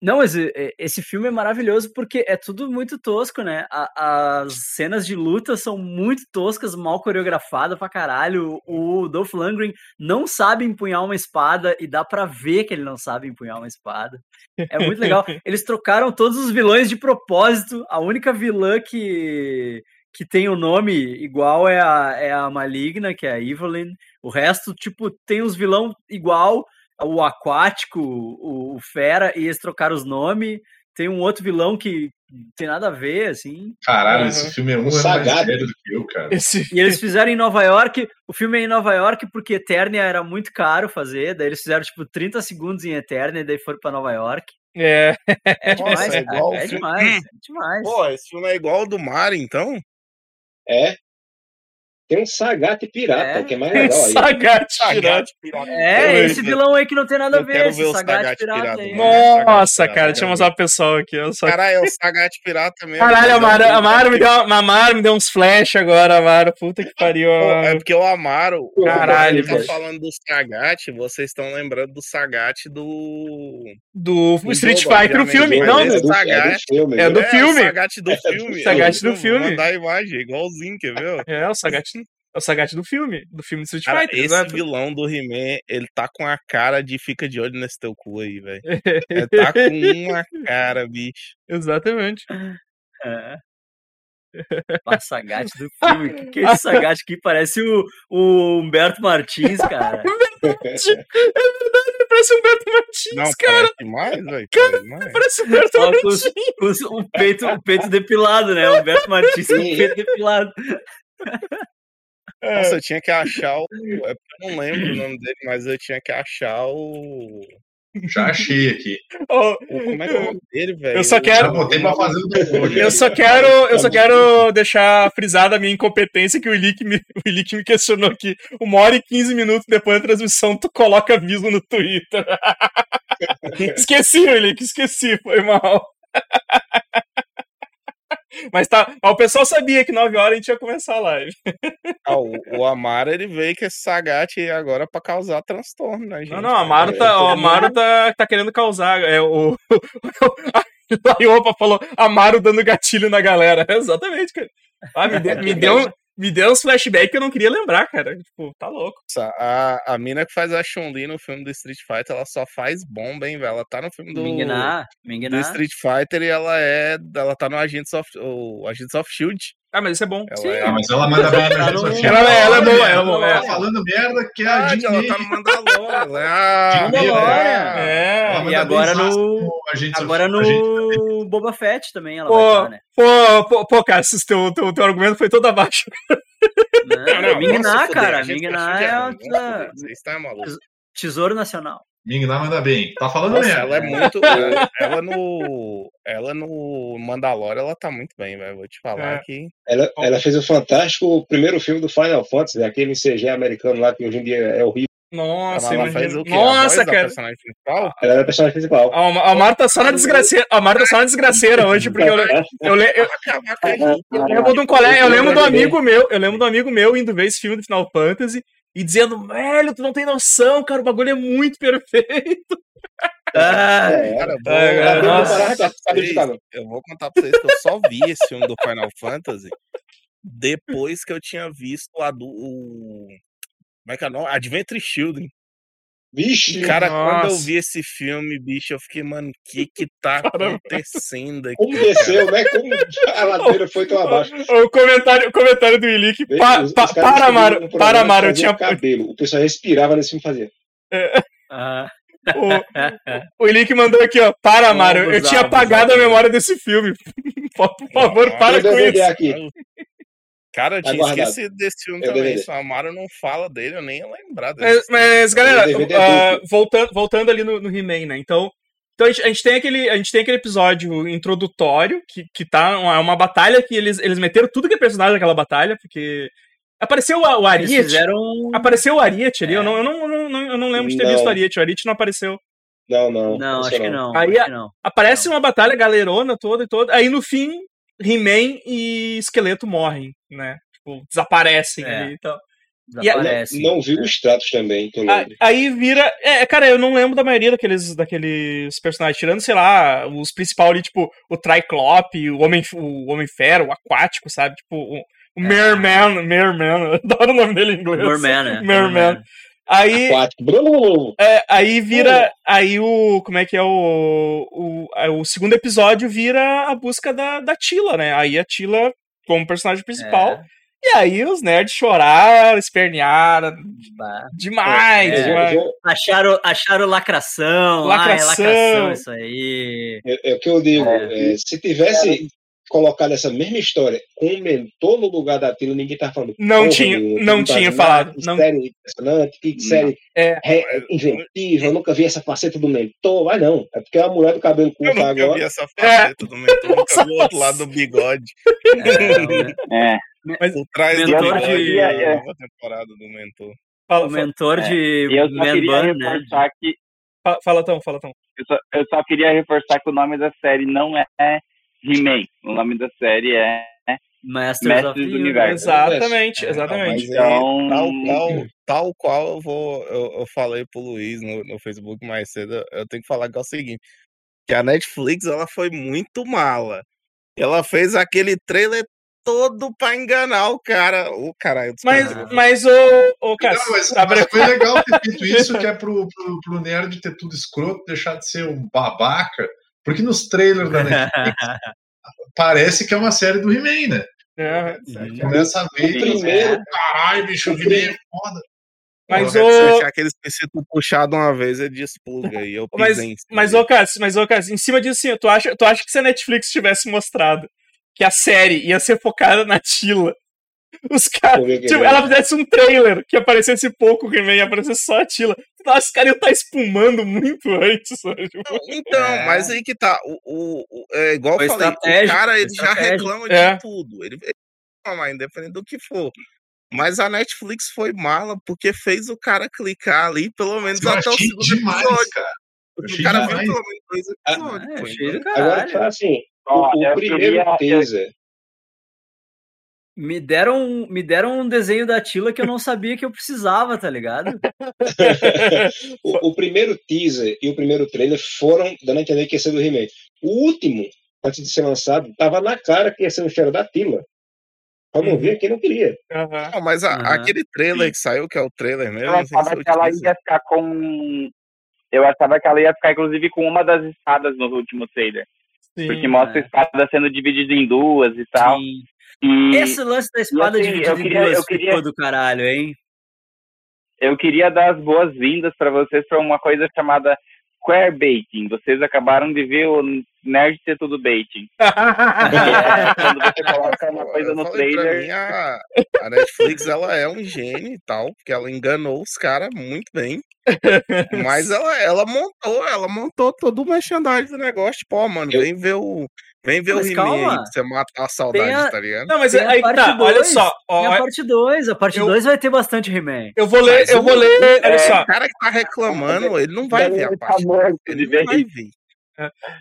não, mas e- e- esse filme é maravilhoso porque é tudo muito tosco, né? A- as cenas de luta são muito toscas, mal coreografadas pra caralho. O Dolph Lundgren não sabe empunhar uma espada e dá pra ver que ele não sabe empunhar uma espada. É muito legal. Eles trocaram todos os vilões de propósito. A única vilã que, que tem o nome igual é a, é a Maligna, que é a Evelyn. O resto, tipo, tem os vilão igual, o Aquático, o, o Fera, e eles trocaram os nomes. Tem um outro vilão que tem nada a ver, assim. Caralho, Aham. esse filme é um O ano mais Sagat. sério do que eu, cara. Esse... E eles fizeram em Nova York. O filme é em Nova York porque Eternia era muito caro fazer. Daí eles fizeram, tipo, 30 segundos em Eternia e daí foram pra Nova York. É, É demais, Nossa, é cara, igual é filme- demais, é demais. Pô, esse filme é igual ao do Mario, então? É. Tem um Sagat pirata, É. que é mais legal aí. Sagat pirata. pirata. É, esse vilão aí que não tem nada a ver, quero esse ver o Sagat Sagat pirata pirata, aí. Nossa, Sagat cara, deixa eu mostrar pro pessoal aqui. só. Caralho, é o Sagat pirata mesmo. Caralho, Amaro, Amaro me deu, Amaro me deu uns flash agora, Amaro. Puta que pariu. Pô, é Amaro. porque o Amaro. Caralho, tá velho. falando do Sagat, vocês estão lembrando do Sagat do. Do Do Street jogo, Fighter, o filme. Não, esse do- é do, é Sagat. do filme. É do filme. O Sagat do É do filme. Sagat do filme. mandar a imagem, igualzinho, quer ver? É, o Sagat, é o Sagat do filme. Do filme Street Cara, Fighter. esse exato. vilão do He-Man, ele tá com a cara de fica de olho nesse teu cu aí, velho. Ele tá com uma cara, bicho. Exatamente. É. O Sagat do filme. Que que é esse Sagat aqui? Parece o, o Humberto Martins, cara. É verdade, parece um Beto Martins, Não, cara. parece demais, velho. Parece demais. Parece Só com Martins. os- com os- o, peito, o peito depilado, né? O Humberto Martins com o peito depilado. Nossa, eu tinha que achar o. é Eu não lembro o nome dele, mas eu tinha que achar o. Já achei aqui. Pô, Como é que é o nome dele, velho? Eu só Já quero- botei pra fazer o download. Eu só quero, eu só quero deixar frisada a minha incompetência que o Ilick me, o Ilick me questionou aqui. Uma hora e 15 minutos depois da transmissão, tu coloca aviso no Twitter. esqueci, Ilick, esqueci, foi mal. Mas tá, o pessoal sabia que 9 horas a gente ia começar a live. Ah, o, o Amaro ele veio com esse Sagat agora pra causar transtorno, né, gente? Não, não, a Amaro tá, o Amaro tá, tá querendo causar. É, o, a Iopa falou Amaro dando gatilho na galera. Exatamente, cara. Ah, me, deu, me, deu, me deu uns flashbacks que eu não queria lembrar, cara. Tipo, tá louco. Nossa, A, a mina que faz a Chun-Li no filme do Street Fighter, ela só faz bomba, hein, velho? Ela tá no filme do, do. Street Fighter e ela é. Ela tá no Agents of, o Agents of Shield. Ah, mas isso é bom. Ela Sim. é Ah, mas ela manda bem Ela na tá gente. no- Sofia. Ela- ela é boa, ela é boa, ela é. tá falando merda que é a Ah, ela Disney. tá no Mandalorian. Ela é a. De Mandalorian. É. Ela E agora no- Agora no Boba Fett também ela vai Pô, estar, né? pô, pô, pô, Cassius, teu, teu, teu argumento foi todo abaixo. Não, Não, fuder, cara. Minguinar tá é fuder, Vocês estão malucos. Tesouro Nacional. Mingnar manda bem. Tá falando Nossa, merda. ela é muito. ela- Ela no. Ela no Mandalorian, ela tá muito bem, velho. Vou te falar É. que. Ela, ela fez o fantástico primeiro filme do Final Fantasy, aquele CG americano lá que hoje em dia é horrível. Nossa, ela faz o quê? Nossa, cara. personagem principal? Ela era a personagem principal. A, a Marta tá só na desgraceira. A Marta só na desgraceira hoje, porque eu, eu, eu, gente. eu lembro de um colega, eu lembro do amigo meu, eu lembro do amigo meu indo ver esse filme do Final Fantasy e dizendo, velho, tu não tem noção, cara, o bagulho é muito perfeito. Ah, É, Cara, vou, É, vou nossa. vocês- eu vou contar pra vocês que eu só vi esse filme do Final Fantasy depois que eu tinha visto a do. O... Como é que é o nome? Adventure Children. Vixe, Cara, quando eu Nossa. vi esse filme, bicho, eu fiquei, mano, o que que tá acontecendo aqui? como desceu, né? Como a ladeira foi tão abaixo. O comentário, o comentário do Ilick, pa, pa, para, Amaro, para, Amaro, eu tinha, cabelo. O pessoal respirava nesse filme fazia. ah. o, o Ilick mandou aqui, ó, para, Amaro, eu tinha apagado a memória desse filme. Por favor, para com isso. aqui. Cara, eu Tá tinha guardado. esquecido desse filme Eu também. Se o Amaro não fala dele, eu nem ia lembrar dele. Mas, mas, galera, é ah, duplo. voltando, voltando ali no, no He-Man, né? Então, então a, gente, a gente tem aquele, a gente tem aquele episódio introdutório, que, que tá uma, uma batalha que eles, eles meteram tudo que é personagem naquela batalha, porque. Apareceu o, Ariete. fizeram. Apareceu o Ariete ali, É. eu, não, eu, não, eu, não, eu não lembro de ter Não. visto o Ariete. O Ariete não apareceu. Não, não. Não, acho que não. Aí acho que não. Aparece uma batalha galerona toda e toda. Aí no fim, He-Man e Esqueleto morrem, né? Tipo, desaparecem É. ali e tal. E a- Desaparece. Não vi o Stratos também, que eu A- lembro. Aí vira. É, cara, eu não lembro da maioria daqueles, daqueles personagens, tirando, sei lá, os principais ali, tipo, o Triclope, o Homem, o Homem Fera, o Aquático, sabe? Tipo, o, o Merman, Merman, eu adoro o nome dele em inglês. Merman, né? Merman. Aí, é, aí vira. Aí o. Como é que é o. O, é, o segundo episódio vira a busca da, da Tila, né? Aí a Tila, como personagem principal. É, E aí os nerds choraram, espernearam. bah. Demais, É, demais. eu vou- Acharam, acharam lacração. Lacração. Ah, é lacração isso aí. É, é o que eu digo. é, se tivesse colocado essa mesma história com um mentor no lugar da Tila, ninguém tá falando. Não tinha- nenhuma, não tinha nada, falado, Que não- série impressionante, que série É. re- inventiva, eu nunca vi essa faceta do mentor. Vai não, é porque é a mulher do cabelo Eu curto nunca vi agora. essa faceta do mentor, nunca vi o outro lado do bigode. É, É. Por trás do Mentor bigode de- é é. a nova temporada do mentor. Fala, o mentor É. de E eu só Man queria Bun, né? reforçar que fala, fala tão, fala tão. eu só, eu só queria reforçar que o nome da série não é He-Man. O nome da série é Masters, Mestres do the Universo. Exatamente, exatamente. Então- tal, qual, tal qual eu vou. Eu, eu falei pro Luiz no, no Facebook mais cedo, eu tenho que falar que é o seguinte: que a Netflix ela foi muito mala. Ela fez aquele trailer todo pra enganar o cara. O caralho, Mas, mas o, o Não, Cássio, mas, abre- mas foi legal ter feito isso, que é pro, pro, pro nerd ter tudo escroto, deixar de ser um babaca. Porque nos trailers da Netflix parece que é uma série do He-Man, né? É, Começa a ver e primeiro- caralho, bicho, o He-Man é foda. mas Porra, o. Se eu tinha aqueles princípios puxados uma vez, ele despluga. E eu Mas, em cima mas, ô, Cássio, mas, ô, Cássio, em cima disso, assim, tu acha, tu acha que se a Netflix tivesse mostrado que a série ia ser focada na Tila Os caras. Tipo, ela fizesse um trailer que aparecesse pouco o He-Man e aparecesse só a Tila. Nossa, esse cara ia estar espumando muito antes, sabe? Tipo, Então, É. mas aí que tá. O, o, o- é igual Foi eu falei, o cara ele já reclama de É. tudo. Ele reclama, independente do que for. Mas a Netflix foi mala porque fez o cara clicar ali pelo menos Eu até o segundo demais, episódio. cara. O cara viu pelo menos dois episódios. É, pô, cheio do então- Agora, assim, Ó, o, o eu primeiro teaser, Me deram, me deram um desenho da Tila que eu não sabia que eu precisava, tá ligado? o, o primeiro teaser e o primeiro trailer foram dando a entender que ia ser do He-Man. O último, antes de ser lançado, tava na cara que ia ser o cheiro da Tila. Só não Uhum. via quem não queria. aham. Não, mas a- Aham. aquele trailer que saiu, que é o trailer mesmo, Eu achava que ela ia ficar com. Eu achava que ela ia ficar, inclusive, com uma das espadas no último trailer. Porque Sim. mostra é. a espada sendo dividida em duas e tal. Sim. E Esse lance da espada assim, dividida eu em queria- duas eu queria- ficou do caralho, hein? eu queria dar as boas-vindas para vocês para uma coisa chamada queerbaiting. Vocês acabaram de ver o Nerd Ter Tudo Baiting. É quando você coloca uma coisa Eu no trailer. mim, a, a Netflix ela é um gênio e tal, porque ela enganou os caras muito bem. Mas ela, ela montou, ela montou todo o merchandising do negócio. Tipo, ó, mano, Eu- vem ver o. Vem ver Mas o He-Man pra você matar a saudade, a- tá ligado? Não, mas Tem aí tá, olha dois, só. ó, Tem a parte 2, a parte eu- 2 vai ter bastante He-Man. eu vou ler, Mas eu vou ler, olha é, só. O cara que tá reclamando, ele não vai ver a Ele tá parte. morto Ele não vai ver.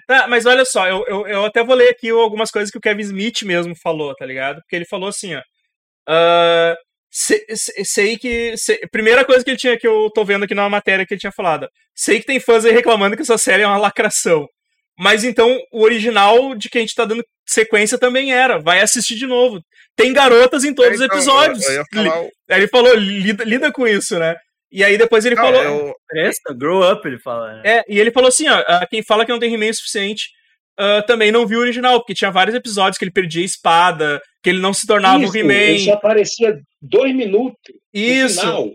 Tá, mas olha só, eu, eu, eu até vou ler aqui algumas coisas que o Kevin Smith mesmo falou, tá ligado? Porque ele falou assim, ó. ah, se- se- sei que. se- primeira coisa que ele tinha que eu tô vendo aqui na matéria que ele tinha falado. Sei que tem fãs aí reclamando que essa série é uma lacração. Mas então o original de que a gente tá dando sequência também era. Vai assistir de novo. Tem garotas em todos os Então, eu- episódios. Falar, ele falou, lida, lida com isso, né? E aí depois ele não, falou. eu- Cresça, grow up, ele fala. né? É, e ele falou assim, ó, ah, quem fala que não tem He-Man o suficiente ah, também não viu o original, porque tinha vários episódios que ele perdia a espada, que ele não se tornava Isso, o ele só He-Man. aparecia dois minutos no Isso, final.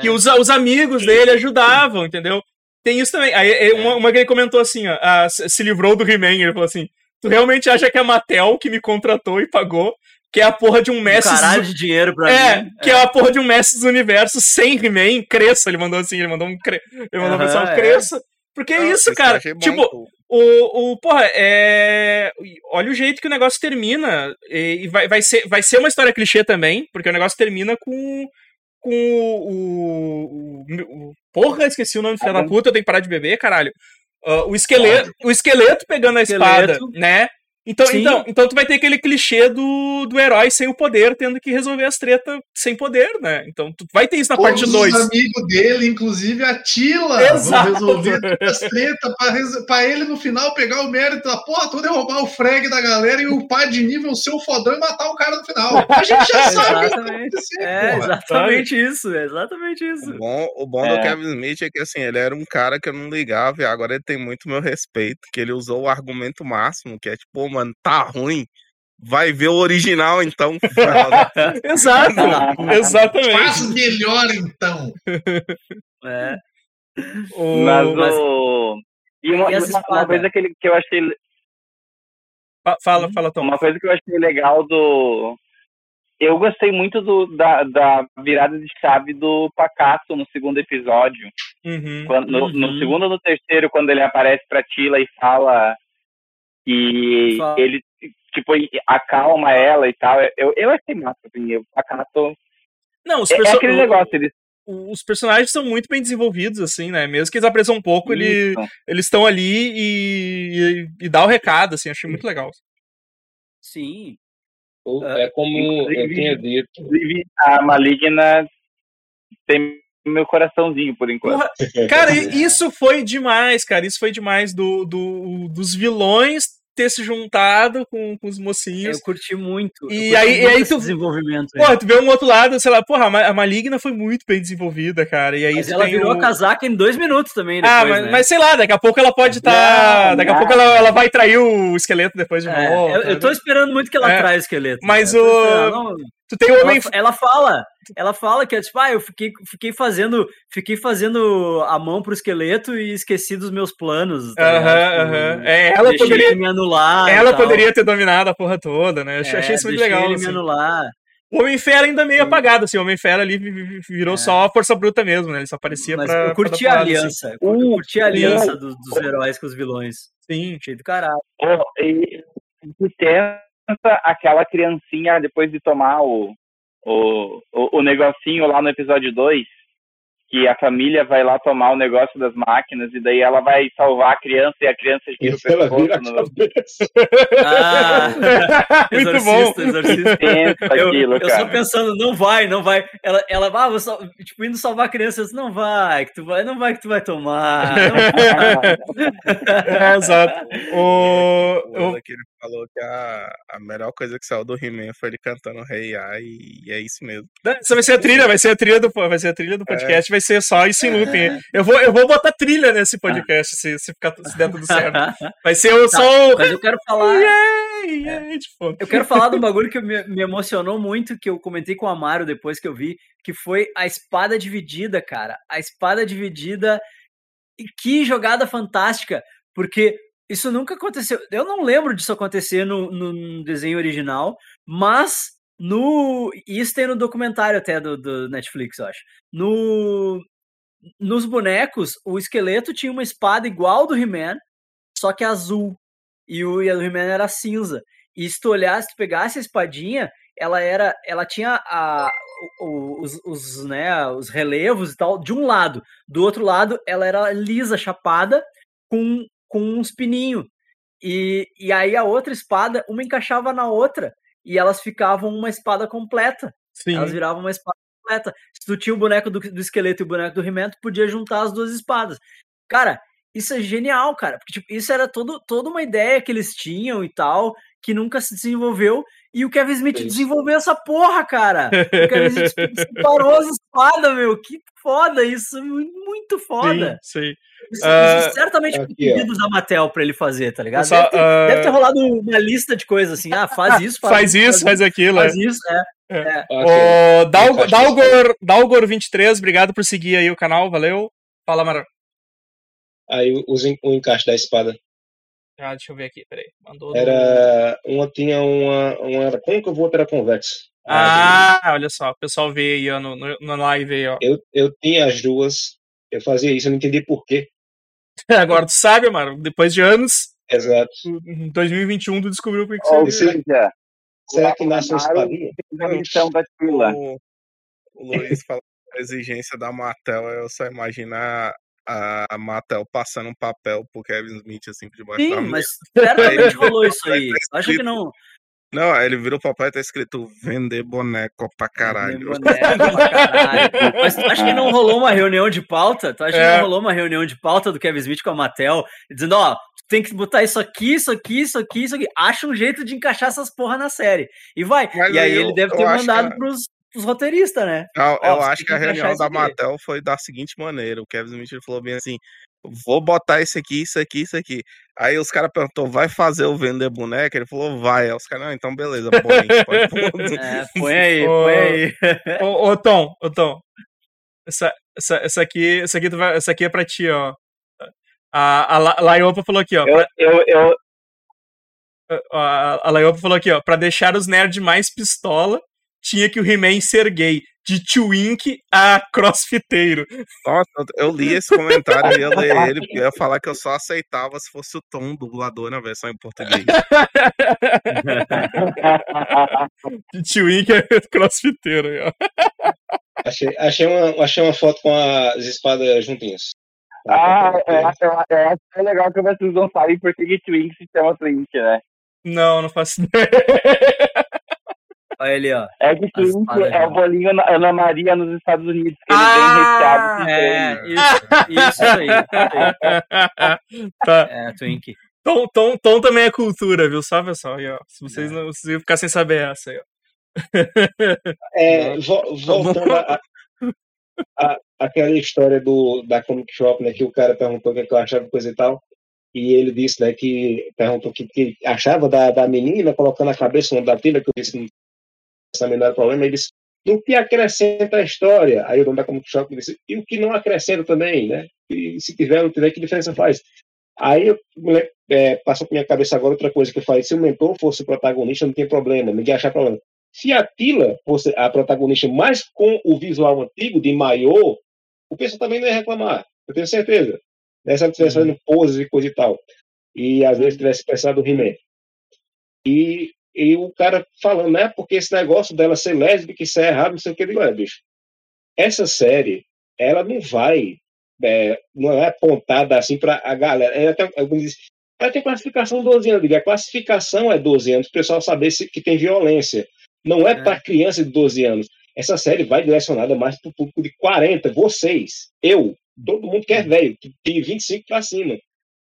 que os, os amigos dele ajudavam, entendeu? Tem isso também. Aí é, uma, uma que ele comentou assim, ó, ah, se livrou do He-Man, ele falou assim, tu realmente acha que é a Mattel que me contratou e pagou, que é a porra de um Um mestre... caralho de dinheiro pra É, mim. que é a porra de um mestre dos universos sem He-Man, cresça, ele mandou assim, ele mandou um cre... ele mandou um pessoal é. cresça. Porque é isso, cara. bom, Tipo, pô. o, o porra, é. Olha o jeito que o negócio termina. E e vai, vai, ser, vai ser uma história clichê também, porque o negócio termina com. Com o. o, o- porra, esqueci o nome do filho da puta, eu tenho que parar de beber, caralho. Ah, o, esqueleto, o esqueleto pegando a espada, Esqueleto. né? Então, Sim. então, então tu vai ter aquele clichê do, do herói sem o poder, tendo que resolver as tretas sem poder, né? Então tu vai ter isso na parte Todos 2. os amigos dele, inclusive a Tila, Exato. vão resolver as tretas pra, res- pra ele no final pegar o mérito da porra toda e roubar o frag da galera e o pá de nível ser o fodão e matar o cara no final. A gente já sabe Exatamente. É, exatamente isso, é exatamente isso. O bom, o bom É. do Kevin Smith é que assim, ele era um cara que eu não ligava e agora ele tem muito meu respeito, que ele usou o argumento máximo, que é tipo, mano, tá ruim. Vai ver o original, então. Exato, exatamente. Faz melhor então. É. O- Mas mas- o. E uma, E uma- coisa que, ele, que eu achei. Fa- Fala, fala, Tom. Uma coisa que eu achei legal do. Eu gostei muito do, da, da virada de chave do Pacato no segundo episódio. Uhum. Quando- no, no Uhum. segundo ou no terceiro, quando ele aparece pra Tila e fala que Fala. ele, tipo, acalma ela e tal. Eu, eu achei massa, assim. O Pacato. Não, os, É, é perso- aquele negócio, eles. os personagens são muito bem desenvolvidos, assim, né? Mesmo que eles apareçam um pouco, ele- eles estão ali e, e, e dá o recado, assim, achei muito legal. Sim. O- É como eu Inclusive- tinha dito. Inclusive, a Maligna tem meu coraçãozinho, por enquanto. Porra, cara, isso foi demais, cara. Isso foi demais do, do- dos vilões ter se juntado com, com os mocinhos. Eu curti muito. E curti aí- e muito aí esse tu- desenvolvimento. Porra, tu vê um outro lado, sei lá, porra, a Ma- a Maligna foi muito bem desenvolvida, cara. E aí Mas ela virou o- a casaca em dois minutos também. Ah, Depois, mas, né? mas sei lá, daqui a pouco ela pode estar. Não, daqui a pouco ela, ela vai trair o esqueleto depois de É, novo. eu, eu tô né? esperando muito que ela É, traia o esqueleto. mas né? O- não, Tu tem o homem. ela, ela fala, ela fala que é tipo, ah, eu fiquei, fiquei fazendo, fiquei fazendo a mão pro esqueleto e esqueci dos meus planos. tá Aham? Tipo, aham. É, ela poderia. me anular. Ela poderia ter dominado a porra toda, né? Eu achei É, isso muito legal. ele assim. me anular. O Homem-Fera ainda meio apagado, assim. O Homem-Fera ali vi- vi- virou É. só a força bruta mesmo, né? Ele só aparecia Mas pra. eu curti pra a assim. aliança. Eu curti- eu curti a Sim. aliança dos, dos heróis com os vilões. Sim. Achei do caralho. Oh, e aquela criancinha depois de tomar o, o, o, o negocinho lá no episódio 2, que a família vai lá tomar o negócio das máquinas e daí ela vai salvar a criança e a criança gira o Ela vira a pescoço no. Ah, Muito bom. exorcista, exorcista. Pensa Eu, aquilo, eu só pensando, não vai, não vai. Ela, ela ah, vou sal- tipo, indo salvar a criança, disse, não vai, que tu vai, não vai que tu vai tomar. não vai. É, exato. O, O falou que a, a melhor coisa que saiu do He-Man foi ele cantando Rei A e, e é isso mesmo. Essa vai ser a trilha, vai ser a trilha do, vai ser a trilha do É. podcast, vai ser só isso em looping. Eu vou, eu vou botar trilha nesse podcast, se, se, ficar, se der tudo certo. Vai ser o Tá, só o. Mas eu quero falar. Yay, yay, de fundo. Eu quero falar de um bagulho que me, me emocionou muito, que eu comentei com o Amaro depois que eu vi, que foi a espada dividida, cara. A espada dividida. E que jogada fantástica! Porque isso nunca aconteceu. Eu não lembro disso acontecer no, no- desenho original, mas no. Isso tem no documentário até do, do Netflix, eu acho. No, nos bonecos, o esqueleto tinha uma espada igual do He-Man, só que azul. E o e do He-Man era cinza. E se tu olhasse, se tu pegasse a espadinha, ela era. Ela tinha a, o- o- os, os, né, os relevos e tal, de um lado. Do outro lado, ela era lisa, chapada, com, com uns pininhos. E, e aí a outra espada, uma encaixava na outra. E elas ficavam uma espada completa. Sim. Elas viravam uma espada completa. Se tu tinha o boneco do, do esqueleto e o boneco do tu podia juntar as duas espadas. Cara, isso é genial, cara. Porque tipo, isso era todo, toda uma ideia que eles tinham e tal, que nunca se desenvolveu. E o Kevin Smith Isso. desenvolveu essa porra, cara. O Kevin Smith separou as espadas, meu. Que foda isso. Muito, foda. Sim, sim. Isso, Ah, isso certamente aqui, ó. pedidos da Mattel pra ele fazer, tá ligado? Só, Deve ter, ah, deve ter rolado uma lista de coisas assim. Ah, faz isso, faz, Faz isso, faz aquilo. é. faz isso. É. Ok. O Dalgo- Encaixa Dalgor, Dalgor23, obrigado por seguir aí o canal, valeu. Fala, Mara. Aí os en- o encaixe da espada. Ah, deixa eu ver aqui, peraí. Mandou no- Era. Uma tinha uma. uma era côncavo, outra era convexo. Ah, olha só, o pessoal vê aí ó, no, no, na live aí, ó. Eu, eu tinha as duas. Eu fazia isso, eu não entendi por quê. Agora tu sabe, mano, depois de anos, Exato. em 2021 tu descobriu por que que Ou você... seja, Será que nasce a missão da Tila. O, o Luiz falou que a exigência da Mattel, eu só imaginar a, a Mattel passando um papel pro Kevin Smith assim por debaixo da Sim, mesa. mas certamente rolou isso aí. Acho que não. Não, aí ele vira o papel e tá escrito vender boneco pra caralho. Boneco pra caralho. Mas tu acha que não rolou uma reunião de pauta? Tu acha que É. não rolou uma reunião de pauta do Kevin Smith com a Mattel? Dizendo, ó, tu tem que botar isso aqui, isso aqui, isso aqui, isso aqui. Acha um jeito de encaixar essas porra na série. E vai. Mas e aí eu- ele deve ter acho mandado que- pros, pros roteiristas, né? Eu, eu Ó, você acho que a que encaixar reunião da aqui. Mattel foi da seguinte maneira: o Kevin Smith falou bem assim: vou botar isso aqui, isso aqui, isso aqui. Aí os caras perguntou: vai fazer o vender boneca? Ele falou: vai. Aí os caras, não, então beleza, põe, pôr. É, põe aí, Ô, põe aí. Ô, ô, Tom, ô, Tom. Essa, essa, essa, aqui, essa, aqui tu vai- essa aqui é pra ti, ó. A, a, La- Laiopa falou aqui, ó. Eu, pra- eu, eu, a, a Laiopa falou aqui, ó. Pra deixar os nerds mais pistola, tinha que o He-Man ser gay. De twink a crossfiteiro. Nossa, eu li esse comentário, eu ia ler ele, porque eu ia falar que eu só aceitava se fosse o Tom dublador na versão em português. De twink a crossfiteiro. Achei, achei, uma, achei uma foto com as espadas juntinhas. ah, eu, acho- eu, acho- eu acho que é legal que vocês não sabem por que Twink se chama Twink, né? Não, não faço ideia. Olha ali, ó. É que Twink é o bolinho na- Ana Maria nos Estados Unidos, que ele Ah, vem recheado É, isso, isso aí. tá. É, Twink. Tom, Tom, Tom também é cultura, viu? Só pessoal aí, ó. Se vocês não se vocês ficar sem saber essa aí, ó. É, vo- voltando a, a- aquela história do, da Comic Shop, né, que o cara perguntou o que, é que eu achava coisa e tal, e ele disse, né, que perguntou o que, que achava da, da menina colocando a cabeça no da filha, que eu disse essa menor problema, ele disse, o que acrescenta a história? Aí o dono da Comic Shop disse, e o que não acrescenta também, né? E se tiver, não tiver, que diferença faz? Aí eu, moleque, é, passou por minha cabeça agora outra coisa que eu falei, se o mentor fosse o protagonista, não tem problema, ninguém achar problema. Se a Tila fosse a protagonista, mas com o visual antigo de maiô, o pessoal também não ia reclamar. Eu tenho certeza. Né? Se ela estivesse fazendo poses e coisa e tal. E às vezes tivesse pensado no He-Man. E, e o cara falando, né? Porque esse negócio dela ser lésbica, isso é errado, não sei o que. Eu digo, olha, bicho, essa série, ela não vai, é, não é apontada assim para a galera. Ela tem, ela tem classificação 12 anos. Digo, A classificação é 12 anos, para o pessoal saber se, que tem violência. Não é, É. para criança de 12 anos. Essa série vai direcionada mais para o público de 40, vocês, eu, todo mundo que é velho, de 25 para cima.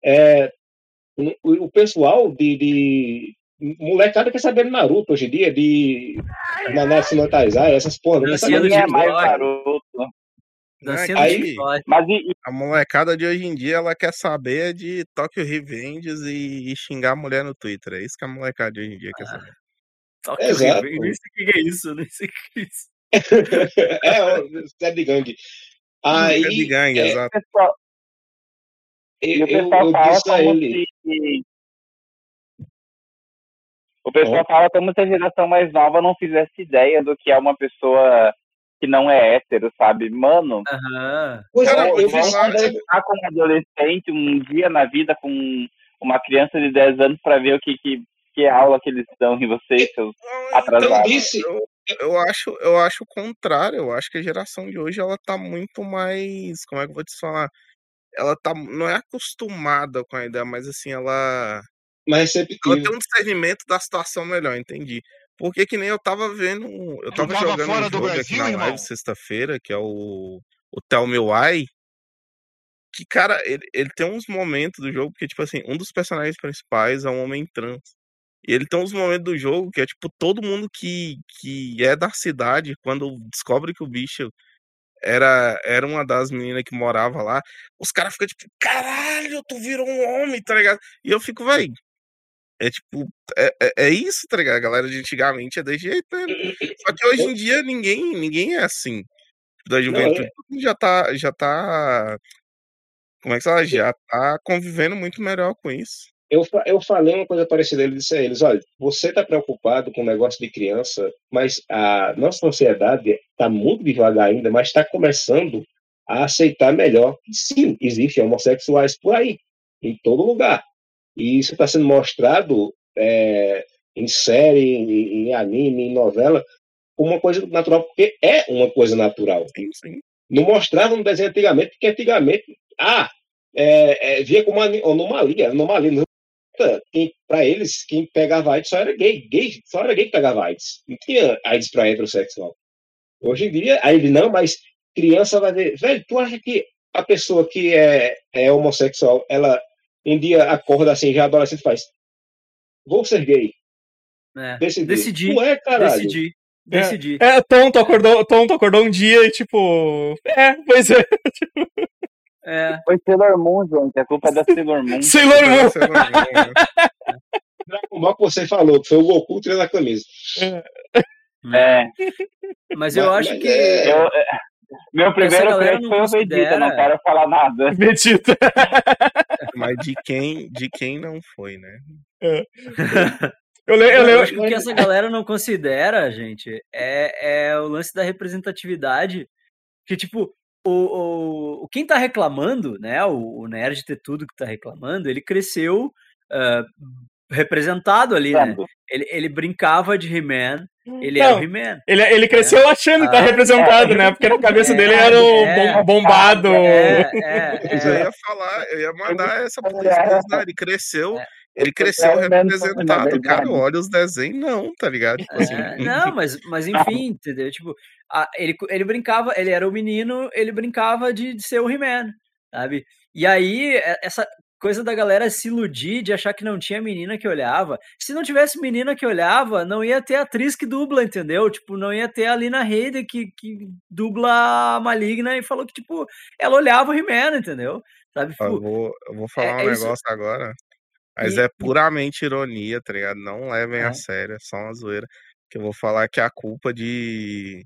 É, o, o pessoal de, de molecada quer saber de Naruto hoje em dia, de Nanatsu no Taizai, essas porra, não quer é mais. Naruto. Aí-. Mas e, A molecada de hoje em dia, ela quer saber de Tokyo Revengers e, e xingar a mulher no Twitter. É isso que a molecada de hoje em dia quer saber. Tokyo Exato. Revenge, Nem sei o que é isso, eu nem sei o que é isso. é, série de gangue. Aí, é de gangue, é, exato. o pessoal, eu, e o eu, pessoal eu fala disse a como ele, se. O pessoal fala como se a geração mais nova não fizesse ideia do que é uma pessoa que não é hétero, sabe? Mano, Cara, é, vou eu conversar com um adolescente um dia na vida com uma criança de 10 anos para ver o que, que, que aula que eles dão em vocês, seus Não, atrasados. eu disse, Eu, eu acho, eu acho o contrário. Eu acho que a geração de hoje ela tá muito mais, como é que eu vou te falar? Ela tá, não é acostumada com a ideia, mas assim, ela mais ela receptivo. tem um discernimento da situação melhor, entendi. Porque que nem eu tava vendo, eu tava tava jogando fora um do jogo aqui Brasil, na irmão? live sexta-feira, que é o o Tell Me Why, que cara, ele, ele tem uns momentos do jogo que tipo assim, um dos personagens principais é um homem trans. E ele tem uns momentos do jogo que é tipo todo mundo que que é da cidade quando descobre que o bicho era, era uma das meninas que morava lá, os caras ficam tipo, caralho, tu virou um homem, tá ligado? E eu fico, véi, é tipo, é, é, é isso, tá ligado? A galera de antigamente é desse jeito, né? Só que hoje em dia ninguém, ninguém é assim. Da juventude, mundo já tá, já tá, como é que fala? Já tá convivendo muito melhor com isso. Eu, eu falei uma coisa parecida, ele disse a eles, olha, você está preocupado com o negócio de criança, mas a nossa sociedade está muito devagar ainda, mas está começando a aceitar melhor que sim, existem homossexuais por aí, em todo lugar. E isso está sendo mostrado é, em série, em, em anime, em novela, como uma coisa natural, porque é uma coisa natural. Sim, sim. Não mostrava no desenho antigamente, porque antigamente, ah, é, é, via como anomalia, anomalia. Para eles, quem pegava AIDS só era gay, gay, só era gay que pegava AIDS. Não tinha AIDS para heterossexual. Hoje em dia, aí ele não, mas criança vai ver, velho, tu acha que a pessoa que é, é homossexual, ela um dia acorda assim, já adolescente faz, vou ser gay, É. Decidi, Não é, caralho. decidi, decidi. É, Tonto acordou, Tonto acordou um dia e tipo. É, pois é. É. Foi Sailor Moon, gente. A culpa é da Sailor Moon. Sailor Moon. Moon, né? Dragon Ball que você falou, que foi o Goku tirando a camisa. É, Mas eu Mas- acho mas que. é- eu, é, meu primeiro crush foi o Vegeta, não quero falar nada. Vegeta. Mas de quem, de quem não foi, né? Eu, le- eu Eu lembro. acho que o que essa galera não considera, gente, é, é o lance da representatividade. Que, tipo, o, o, quem tá reclamando, né? O, o nerd ter tudo que tá reclamando, ele cresceu ah, representado ali, né? Ele, ele brincava de He-Man, ele Não, é o He-Man. Ele, ele cresceu achando que tá Ah, representado, né? Porque na cabeça é, dele era o é, bom- bombado. É, é, eu é. ia falar, eu ia mandar essa Ele pesquisa, era- ele cresceu, É. ele Eu cresceu representado, cara, olha os desenhos, não, tá ligado? Tipo assim, É, não, mas, mas enfim, entendeu? Tipo, a- ele, ele brincava, ele era o menino, ele brincava de, de ser o He-Man, sabe? E aí, é- essa coisa da galera se iludir de achar que não tinha menina que olhava. Se não tivesse menina que olhava, não ia ter atriz que dubla, entendeu? Tipo, não ia ter a Lina Headey que, que dubla a Maligna e falou que, tipo, ela olhava o He-Man, entendeu? Sabe? ó, eu Tipo, vou, eu vou falar é um isso. negócio agora, mas E- é puramente ironia, tá ligado? Não levem É. a sério, é só uma zoeira, que eu vou falar que a culpa de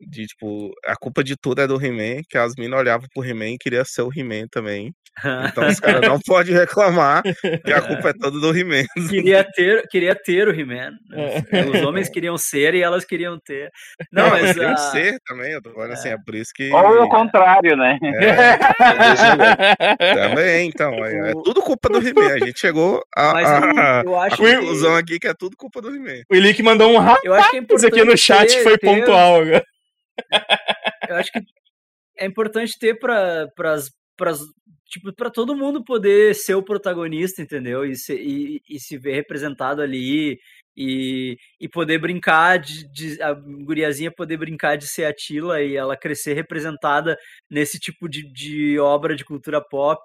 De tipo, a culpa de tudo é do He-Man, que as minas olhavam pro He-Man e queria ser o He-Man também. Então os caras não podem reclamar que a culpa é toda do He-Man. queria ter, queria ter o He-Man. né? É. Os homens queriam ser e elas queriam ter. Não, elas mas queriam a- ser também, eu tô falando assim, é por isso que. Ou o contrário, né? É, também, então. É, é tudo culpa do He-Man. A gente chegou a, Mas a, eu a acho conclusão aqui que é tudo culpa do He-Man. O Ilick mandou um rapaz que é aqui no chat ter- foi ter- pontual agora. Eu acho que é importante ter para para tipo para todo mundo poder ser o protagonista, entendeu? E se, e, e se ver representado ali e, e poder brincar de, de a guriazinha poder brincar de ser a Tila e ela crescer representada nesse tipo de, de obra de cultura pop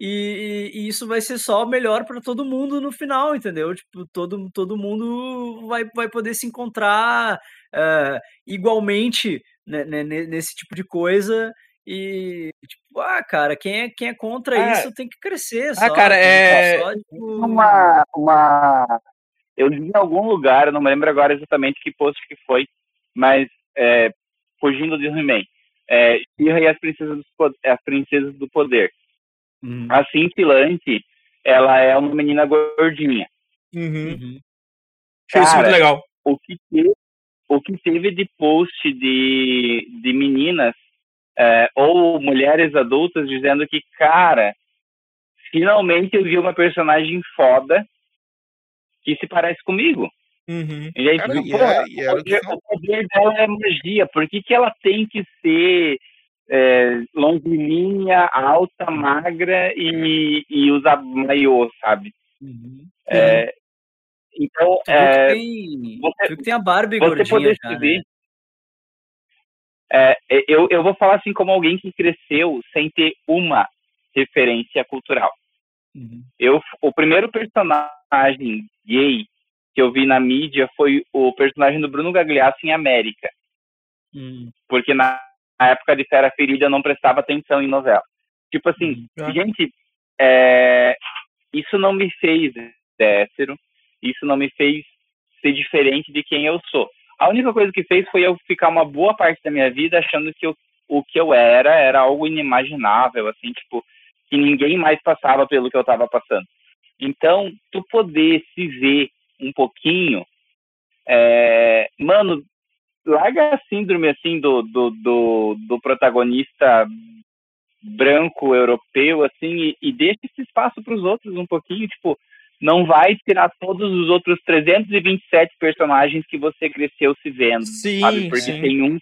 e, e isso vai ser só melhor para todo mundo no final, entendeu? Tipo, todo, todo mundo vai, vai poder se encontrar eh, igualmente né, né, ne- nesse tipo de coisa e tipo, ah, cara, quem é, quem é contra Ah, isso tem que crescer só, cara, tem que é- só, tipo, uma, uma. Eu li em algum lugar, eu não me lembro agora exatamente que post que foi, mas é, fugindo de He-Man. É, She-Ra e as princesas, Po- as princesas do poder. Uhum, A Cintilante, ela é uma menina gordinha. Uhum. uhum. Achei isso muito Cara, legal. O que teve, o que teve de post de, de meninas é, ou mulheres adultas dizendo que, cara, finalmente eu vi uma personagem foda que se parece comigo. Uhum. E aí, Cara, pô, é- o, que poder, falta. o poder dela é magia. Por que, que ela tem que ser é, longilínea, alta, magra e, e usar maiô, sabe? Uhum. É, então, é, tem, você- tem a Barbie você gordinha poder ver. É, eu, eu vou falar assim como alguém que cresceu sem ter uma referência cultural. Uhum. Eu, o primeiro personagem gay que eu vi na mídia foi o personagem do Bruno Gagliasso em América, Uhum. porque na, na época de Fera Ferida eu não prestava atenção em novela. Tipo assim, Ah. gente, é, isso não me fez hétero, isso não me fez ser diferente de quem eu sou. A única coisa que fez foi eu ficar uma boa parte da minha vida achando que eu, o que eu era era algo inimaginável, assim, tipo, que ninguém mais passava pelo que eu estava passando. Então, tu poder se ver um pouquinho, é, mano, larga a síndrome assim do, do, do, do protagonista branco europeu assim e, e deixa esse espaço para os outros um pouquinho, tipo, não vai tirar todos os outros 327 personagens que você cresceu se vendo, Sim, sabe? Porque sim. tem um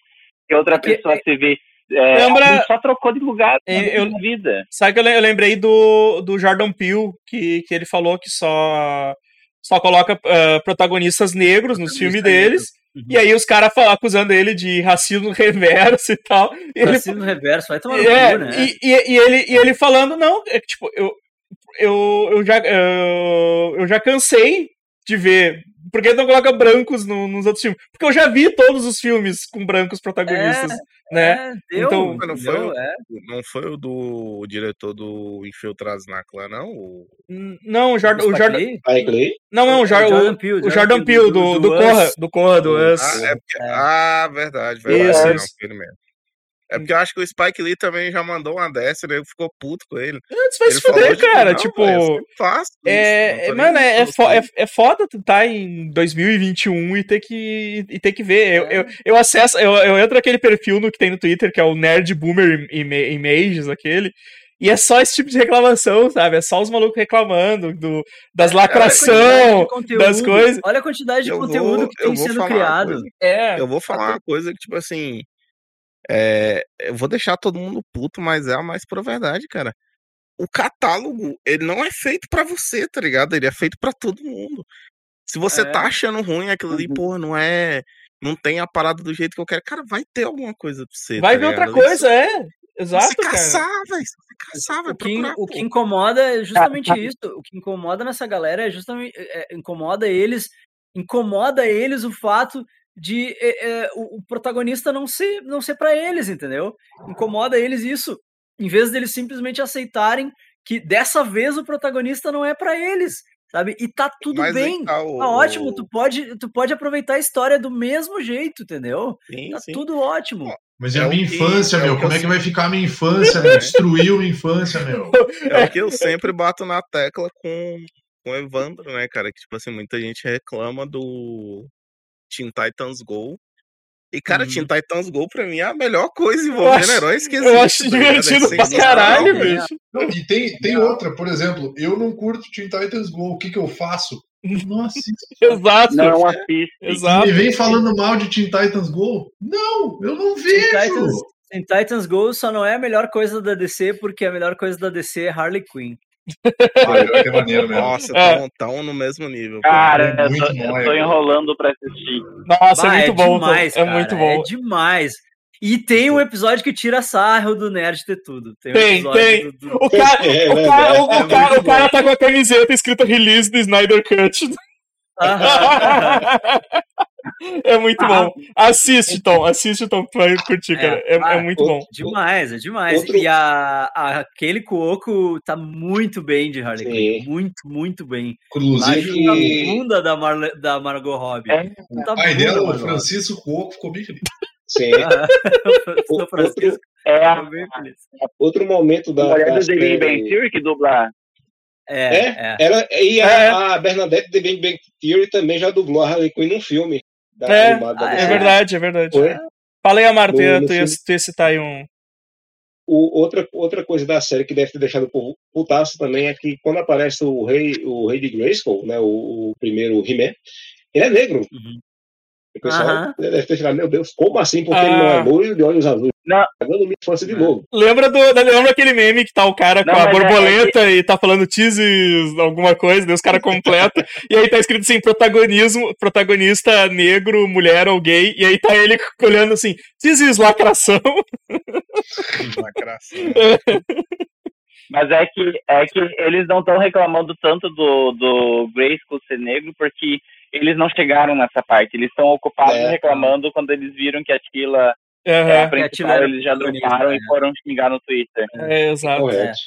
que outra Porque- pessoa se vê é, Lembra- só trocou de lugar na Eu- eu- vida. Sabe que eu le- eu lembrei do, do Jordan Peele, que, que ele falou que só, só coloca ah, protagonistas negros nos filmes deles. Uhum. E aí os caras falam- acusando ele de racismo reverso e tal. E ele, Racismo reverso, vai tomar no é, cu, né? e, e, e ele, e ele falando, não, é tipo, eu, eu, eu, já, eu, eu já cansei de ver. Por que não coloca brancos no- nos outros filmes? Porque eu já vi todos os filmes com brancos protagonistas, né? É, deu, Então- não foi deu, o- é. Não foi o do o diretor do Infiltrados na Clã, não? O- Não, o Jordan, o Jordan? Aí, Clay, não, não, o, Jor- Jordan o- Peele, o Jordan Peele do, do, Corra, Us. do Corra, do Do- Us. Ah, é É. ah, verdade, verdade. Isso, não, isso. ele mesmo. É porque eu acho que o Spike Lee também já mandou uma dessa, né? Ele ficou puto com ele. Antes vai ele se fuder, cara. "Não, tipo, velho, eu sempre faço isso, é, mano, é, é, é, assim." é foda tu tá em 2021 e ter que, e ter que ver. Eu, É. eu, eu acesso, eu, eu entro naquele perfil no que tem no Twitter, que é o Nerd Boomer Ima- Images, aquele. E é só esse tipo de reclamação, sabe? É só os malucos reclamando do, das lacração, conteúdo, das coisas. Olha a quantidade de Eu vou- conteúdo que eu tem sendo criado. É. Eu vou falar uma coisa que, tipo assim. É, eu vou deixar todo mundo puto, mas é a mais pura verdade, cara. O catálogo, ele não é feito pra você, tá ligado? Ele é feito pra todo mundo. Se você É. tá achando ruim aquilo ali, Uhum. pô, não é. Não tem a parada do jeito que eu quero. Cara, vai ter alguma coisa pra você. Vai tá ver outra coisa, é. Se Exato, cara. caçar, velho. Se caçar, vai O que, procurar. o que incomoda é justamente isso. O que incomoda nessa galera é justamente é, incomoda eles, incomoda eles o fato de é, é, o, o protagonista não ser não ser para eles, entendeu? Incomoda eles isso, em vez deles simplesmente aceitarem que dessa vez o protagonista não é para eles. sabe? E tá tudo Mas bem. tá Tá o- ótimo, tu pode, tu pode aproveitar a história do mesmo jeito, entendeu? Sim, Tá sim. tudo ótimo. Mas e É a minha que- infância, é o meu? que Como é que vai ficar a minha infância, meu? Destruiu minha infância, meu. É o que eu sempre bato na tecla com, com o Evandro, né, cara? Que, tipo assim, muita gente reclama do Teen Titans Go. E, cara, Uhum. Teen Titans Go, pra mim, é a melhor coisa Eu envolvendo acho- heróis que Eu existe. acho tá? É divertido pra caralho, bicho. E tem, tem outra, por exemplo, eu não curto Teen Titans Go, o que que eu faço? Nossa, Exato. Não assiste. Exato. me vem falando mal de Teen Titans Go? Não, eu não Teen vejo. Titans, Teen Titans Go só não é a melhor coisa da DC, porque a melhor coisa da DC é Harley Quinn. Ah, que é maneiro mesmo. Nossa, É. tão, tão no mesmo nível. Cara, É eu eu nóia, tô cara. enrolando pra assistir. Nossa, Bah, é muito bom. demais, é cara, muito bom. É demais. E tem um episódio que tira sarro do Nerd ter tudo. Tem, Tem, episódio tem. do- do- O cara, É, o, cara, o, é o cara, o cara tá com a camiseta escrita release do Snyder Cut. Aham. é muito bom. Assiste, Tom. Assiste, Tom, vai curtir, cara. É, é Ah, muito bom. demais, é demais. Outro- E a, a aquele Cuoco tá muito bem de Harley Quinn. Muito, muito bem. Inclusive, Na que- bunda da, Marle, da Margot Robbie. É. Tá o pai dela, o Francisco Cuoco, ficou bem feliz. Sim. Robbie. O- O Francisco É a bem feliz. Outro momento da. da do The Bang Theory que dubla. É, É, é. Ela, e a, É. a Bernadette de Big Bang Theory também já dublou a Harley Quinn num filme. Da É, ah, É verdade, é verdade. Foi? Fala aí, Amaro, tu ia, tu ia, tu ia citar aí um. O, outra, outra coisa da série que deve ter deixado o povo putaço também é que quando aparece o rei, o rei de Grayskull, né, o, o primeiro He-Man, ele é negro. Uhum. O pessoal Aham. deve ter ficado, meu Deus, como assim? Porque ele não Ah. é loiro de olhos azuis. Não. Pagando minha infância de É. novo. Lembra, do, lembra aquele meme que tá o cara com Não, a mas é- borboleta e tá falando teases, alguma coisa, daí os caras completam, e aí tá escrito assim, protagonismo, protagonista negro, mulher ou gay, e aí tá ele olhando assim, teases, lacração. Lacração. Mas é que, é que eles não estão reclamando tanto do, do Grayskull ser negro porque eles não chegaram nessa parte. Eles estão ocupados É. reclamando quando eles viram que a Tila é a principal, Tila era eles já droparam né? e foram xingar no Twitter. é, exato. Correto.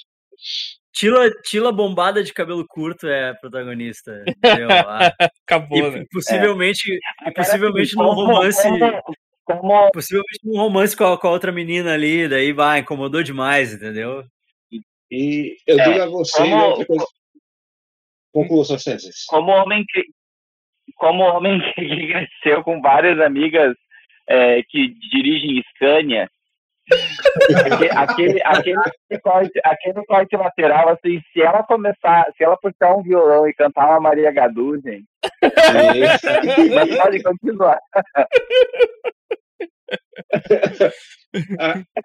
Tila, Tila bombada de cabelo curto é a protagonista. entendeu? Ah, Acabou, e né? possivelmente, e Agora, possivelmente num romance. Como, como- Possivelmente num romance com a, com a outra menina ali, daí vai, incomodou demais, entendeu? E eu É, digo a você, como- né, coisa. Como homem que como homem que cresceu com várias amigas é, que dirigem Scania aque- aquele, aquele, corte, aquele corte lateral assim se ela começar se ela puxar um violão e cantar uma Maria Gadu gente mas pode continuar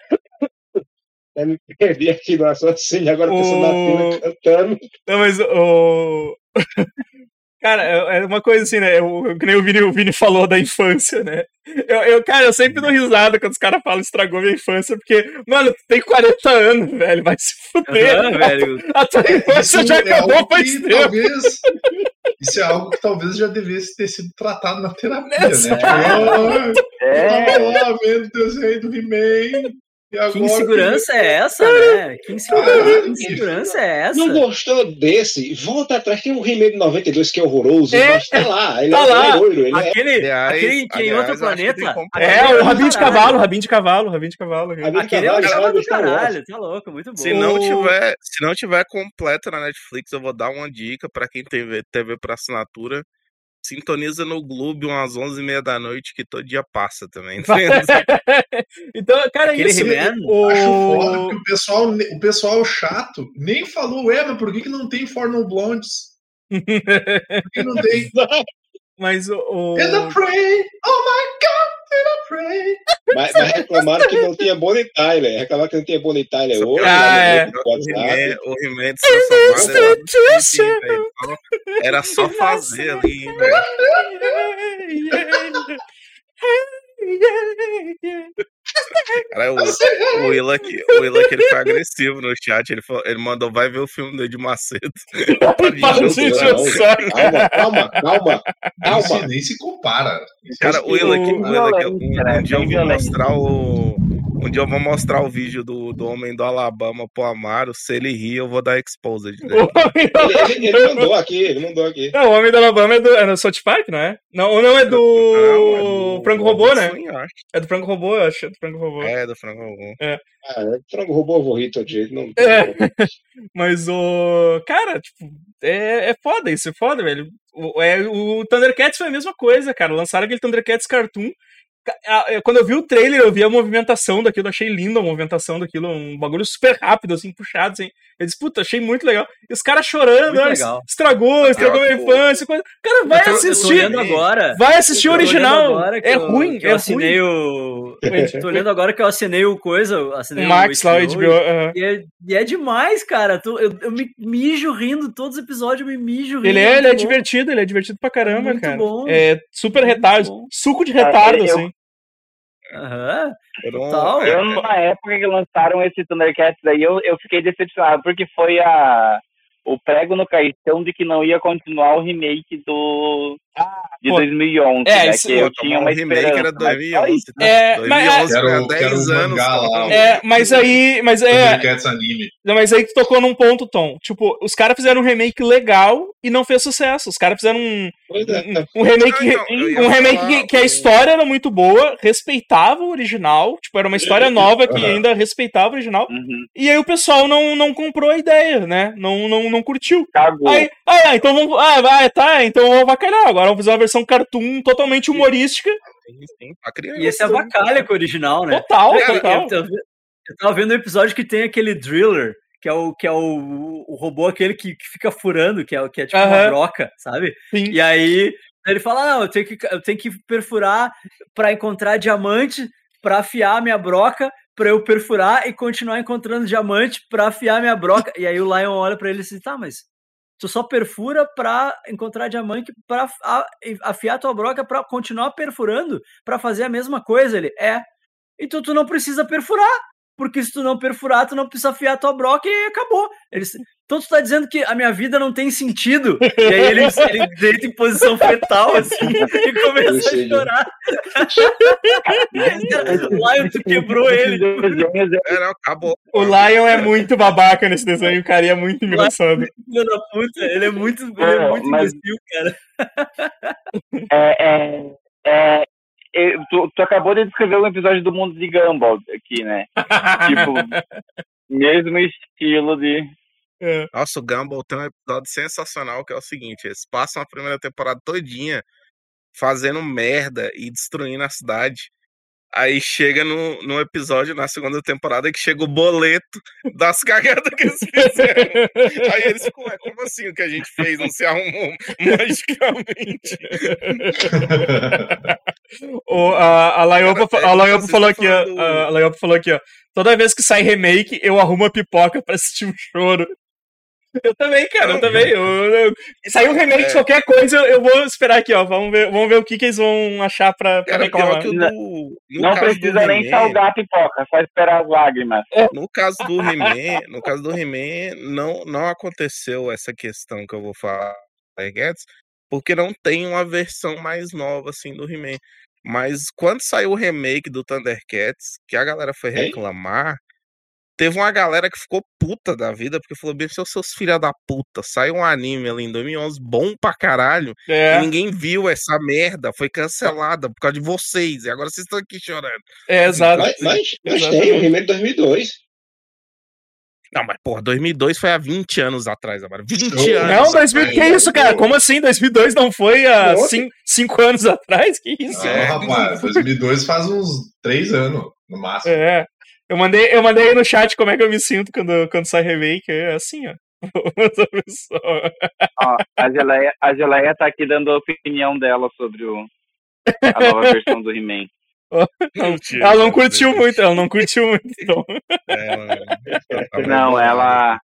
Eu me perdi aqui no raciocínio, agora pensando na O- Tina cantando. Não, mas o. Cara, é é uma coisa assim, né? Eu, que nem o Vini, o Vini falou da infância, né? Eu, eu, cara, eu sempre dou risada quando os caras falam estragou minha infância, porque, mano, tu tem 40 anos, velho, vai se fuder. Aham, velho. A tua infância Isso já é acabou faz tempo. talvez. Isso é algo que talvez já devesse ter sido tratado na terapia, né? Nessa- Tipo, "Ah, é, eu tava lá vendo o desenho do He-Man. Agora. Que insegurança é essa, né? Que insegurança, que insegurança é essa? Não gostou desse? Volta atrás. Tem um He-Man de 92 que é horroroso, É, mas tá lá. Ele, tá é, lá. é loiro, ele é. Aquele, Aliás- aquele que em aliás, outro que tem planeta. É, o rabinho de cavalo, rabinho de cavalo, rabinho de cavalo. cara. Rabinho de Aquele é o cavalo, cavalo do caralho, tá louco, muito bom. Se não, tiver, se não tiver completa na Netflix, eu vou dar uma dica pra quem tem V- TV para assinatura. Sintoniza no Globo umas 11h30 da noite, que todo dia passa também. então, cara, Aquele isso. He-Man, Acho foda, O... porque o pessoal, o pessoal chato nem falou, ué, mas por que, que não tem Forno Blondes? Por que não tem? Mas o. o- And I pray, oh my God. Mas, mas reclamaram que não tinha Bonnie Tyler. Reclamaram que não tinha Bonnie Tyler Só hoje. Ah, né, é. O. He-Man de Era só fazer ali, velho. Cara, o, o Willa que, o Willa que ele foi agressivo no chat. Ele, falou- ele mandou, vai ver o filme do Ed Macedo. Para de encher o saco. Calma, calma, calma. Nem se, Calma. nem se compara. Cara, o Willa que, o Willa que um, Violência, né? um dia eu Bem vi violento. mostrar o, Um dia eu vou mostrar o vídeo do, do homem do Alabama pro Amaro. Se ele rir, eu vou dar exposed dele. Ele, ele- ele mandou aqui, ele mandou aqui. Não, o Homem da Alabama é do, é do South Park, não é? Não, ou não é do Não, é do- Frango Robô, né? É do Frango Robô, eu acho. É do Frango Robô. É, do Frango Robô. Ah, é, frango robô, eu vou rir todo jeito. Não, É. Mas o. Cara, tipo, é, é foda isso, é foda, velho. O, é, o Thundercats foi a mesma coisa, cara. Lançaram aquele Thundercats Cartoon. É, Quando eu vi o trailer, eu vi a movimentação daquilo, achei linda a movimentação daquilo, um bagulho super rápido, assim, puxado, assim. Eu disse, puta, achei muito legal. E os caras chorando, Muito ah, legal. estragou, estragou minha pô. infância, coisa. Cara, vai tô, tô assistir. agora. Vai assistir o tô original. É eu- ruim, é eu ruim. assinei o. tô olhando agora que eu assinei o coisa. Assinei O Max lá, o HBO. aham. E é, e é demais, cara. Tu- eu, eu me mijo rindo, todos os episódios eu me mijo rindo. Ele é, ele é muito bom. divertido, ele é divertido pra caramba, Muito cara. bom. É super Muito retardo, bom. suco de retardo, assim. Aham. É, Eu, numa época que lançaram esse Thundercats aí, eu, eu fiquei decepcionado, porque foi a, o prego no caixão de que não ia continuar o remake do de pô. 2011, É, né? Que eu tinha uma remake esperança. era mas só 2011. isso. tá? É, mas- 2011 Quero- foi há quero 10 o anos. tá? lá, É, mas aí. Mas é. Não, mas aí tu tocou num ponto, Tom. Tipo, os caras fizeram um remake legal e não fez sucesso. Os caras fizeram um, Pois é, um, um remake, Não, então, um remake falar, que, que a história era muito boa, respeitava o original. Tipo, era uma história nova que ainda respeitava o original. Uhum. E aí o pessoal não, não comprou a ideia, né? Não, não, não curtiu. Cagou. Aí, ah, então vamos. Ah, vai, tá, então vamos avacalhar. Agora vamos fazer uma versão cartoon totalmente humorística. Sim, sim, pra criança. E esse é avacalha com o original, né? Total, eu- total. Eu, tava- eu tava vendo um episódio que tem aquele driller, que é o, que é o, o robô aquele que, que fica furando, que é, que é tipo uma Aham. broca, sabe? Sim. E aí ele fala: não, eu tenho que, eu tenho que perfurar pra encontrar diamante, pra afiar a minha broca, pra eu perfurar e continuar encontrando diamante pra afiar minha broca. E aí o Lion olha pra ele e diz: tá, mas tu só perfura pra encontrar diamante, pra a- afiar tua broca, pra continuar perfurando, pra fazer a mesma coisa. Ele é. Então tu não precisa perfurar. Porque se tu não perfurar, tu não precisa afiar tua broca e acabou. Ele, disse, então tu tá dizendo que a minha vida não tem sentido. E aí ele, ele deita em posição fetal, assim, e começa a chorar. Lion, tu quebrou ele. É, não, acabou. O Lion é muito babaca nesse desenho, cara, e é muito engraçado. Filho da puta, ele é muito, ele é É, muito mas- imbecil, cara. é, é, é, é, tu, tu acabou de descrever um episódio do mundo de Gumball aqui, né? Tipo, mesmo estilo de. É. Nossa, o Gumball tem um episódio sensacional que é o seguinte: eles passam a primeira temporada todinha fazendo merda e destruindo a cidade. Aí chega no, no episódio, na segunda temporada, que chega o boleto das cagadas que eles fizeram. Aí eles ficam, "Ué, como assim o que a gente fez não se arrumou magicamente? O, a, a Laiopa, a falou aqui, a Laiopa falou aqui, ó. Toda vez que sai remake, eu arrumo a pipoca pra assistir um choro. Eu também, cara, eu também. Eu, eu, sair um remake de É. qualquer coisa, eu, vou esperar aqui, ó. Vamos ver, vamos ver o que, que eles vão achar pra, pra Cara, reclamar. que o do. No não caso do precisa nem salgar a pipoca, só esperar as lágrimas. No caso do He-Man, no caso do He-Man, não, não aconteceu essa questão que eu vou falar, Guedes, porque não tem uma versão mais nova assim do He-Man. Mas quando saiu o remake do Thundercats, que a galera foi reclamar, teve uma galera que ficou puta da vida, porque falou, bem, seus seus filha da puta, saiu um anime ali em 2011 bom pra caralho, É, e ninguém viu essa merda, foi cancelada por causa de vocês, e agora vocês estão aqui chorando. é, exato. Mas, mas, mas Exatamente. tem o He-Man de 2002. Não, mas porra, 2002 foi há 20 anos atrás agora. 20 Não, anos. Não, 2000, atrás. que isso, cara? Como assim? 2002 não foi há Ontem. 5 anos atrás? Que isso? Não, É. rapaz, 2002 faz uns três anos, no máximo. É. Eu mandei, eu mandei aí no chat como é que eu me sinto quando, quando sai remake. É assim, ó. Ó, a Geleia, a Geleia tá aqui dando a opinião dela sobre o, a nova versão do He-Man. Mentira, Ela não curtiu muito, ela não curtiu muito. Então. É. Ela Não, ela.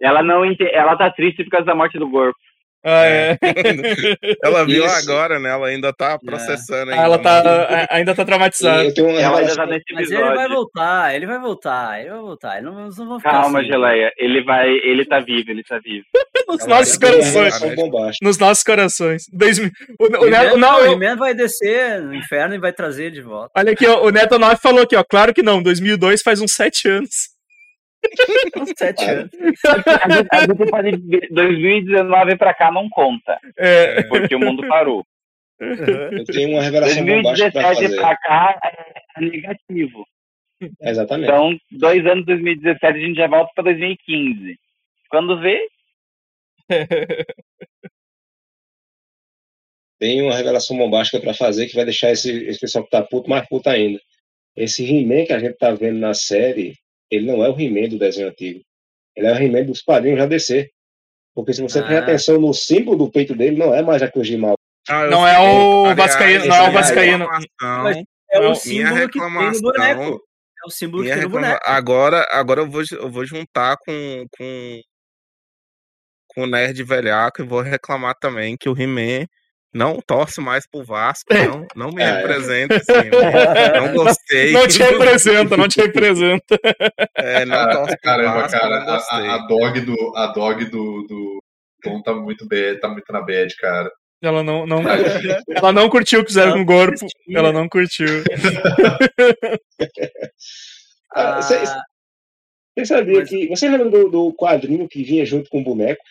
Ela não ente... Ela tá triste por causa da morte do Gorpo. Ah, é. Ela viu Isso. agora, né? Ela ainda tá processando Ah, ainda. ela tá, a- ainda tá traumatizada. uma Ela revelação. tá nesse Mas ele vai voltar, ele vai voltar, ele vai voltar. Ele não, não vão Calma, assim. Geleia. Ele vai. Ele tá vivo, ele tá vivo. Nos Ela nossos corações. né? Nos nossos corações. 2000 O, o, O Neto, não, o eu- He-Man vai descer no inferno e vai trazer ele de volta. olha aqui, ó, o Neto 9 falou aqui, ó. Claro que não, 2002 faz uns 7 anos. Sete Claro. anos. A gente, pode. ver, 2019 pra cá não conta, É, porque o mundo parou. Eu tenho uma revelação bombástica pra 2017 fazer. pra cá é negativo. Exatamente. Então, dois anos 2017 a gente já volta pra 2015. Quando vê, Tem uma revelação bombástica pra fazer que vai deixar esse, esse pessoal que tá puto mais puto ainda. Esse He-Man que a gente tá vendo na série, ele não é o He-Man do desenho antigo. Ele é o He-Man dos quadrinhos já DC. Porque se você Ah. prestar atenção no símbolo do peito dele, não é mais a cruz de mal. Ah, eu Não é o Vascaíno- não é o Vascaíno. É o símbolo que tem no boneco. É o símbolo que minha tem no reclama- boneco. Agora, agora eu, vou, eu vou juntar com, com, com o Nerd Velhaco e vou reclamar também que o He-Man não torce mais pro Vasco, não, não me É. representa, assim, não, não gostei. não te representa, não te representa. É, não Cara, torce pro caramba, Vasco, cara, não a, gostei. a, a dog do, a dog do, do Tom tá muito, bad, tá muito na bad, cara. Ela não, não, ela não curtiu o que fizeram com o corpo. Ela não curtiu. Ah, Ah, Você você sabia mas- que. Você lembra do, do quadrinho que vinha junto com o boneco?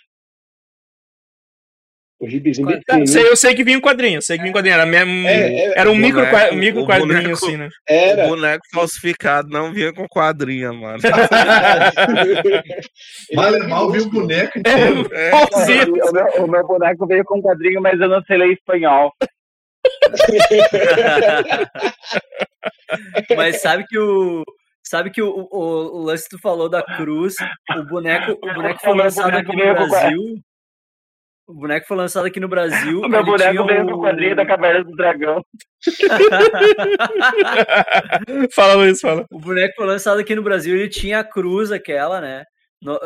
O gibizinho Tá, sei, eu sei que vinha um quadrinho, eu sei que vinha um quadrinho. Era, mesmo, É, é, era um micro, boneco- micro o quadrinho, boneco- assim, né? Era. O boneco falsificado não vinha com quadrinha, mano. Mal é mal viu o boneco inteiro. É, Igualzinho. o meu, o meu boneco veio com quadrinho, mas eu não sei ler espanhol. Mas sabe que o. Sabe que o, o, o lance que tu falou da cruz, o boneco, o boneco foi lançado aqui no Brasil. O boneco foi lançado aqui no Brasil. O meu boneco tinha veio o- com o quadrinho da Caverna do Dragão. fala, Luiz, fala. O boneco foi lançado aqui no Brasil, ele tinha a cruz aquela, né? no-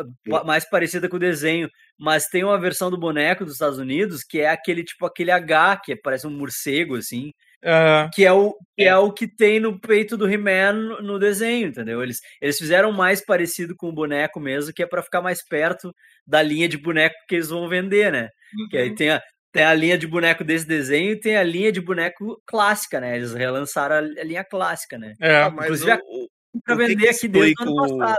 mais parecida com o desenho. Mas tem uma versão do boneco dos Estados Unidos que é aquele tipo aquele H, que parece um morcego, assim. Ah, Que é o que, é o que tem no peito do He-Man no, desenho, entendeu? Eles, eles fizeram mais parecido com o boneco mesmo, que é para ficar mais perto da linha de boneco que eles vão vender, né? Que aí tem a, tem a linha de boneco desse desenho e tem a linha de boneco clássica, né? Eles relançaram a, a linha clássica, né? é. Mas Inclusive, o, o- Pra vender aqui desde o explica ano passado.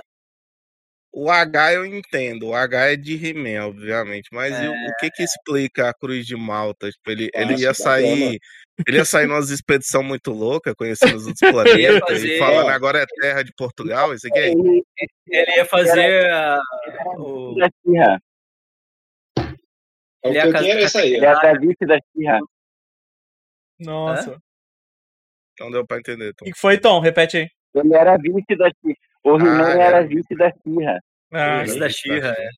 O H eu entendo, o H é de He-Man, obviamente, mas e o, que que explica a Cruz de Malta? Tipo, ele, ele Nossa, ia bacana. sair, ele ia sair numa expedição muito louca, conhecendo os outros Ele ia planetas, fazer- e falando agora é terra de Portugal, isso aqui é Ele Ele ia fazer a- o, da Xirra. O Ele que é eu a tinha era casa- isso aí. Ele é a vice da Xirra. Nossa. Então deu pra entender, O Tom. que foi, Tom? Repete aí. Ele era vice da Xirra. O He-Man Ah, era é. vice da Xirra. Ah, vice sim, da Xirra, é.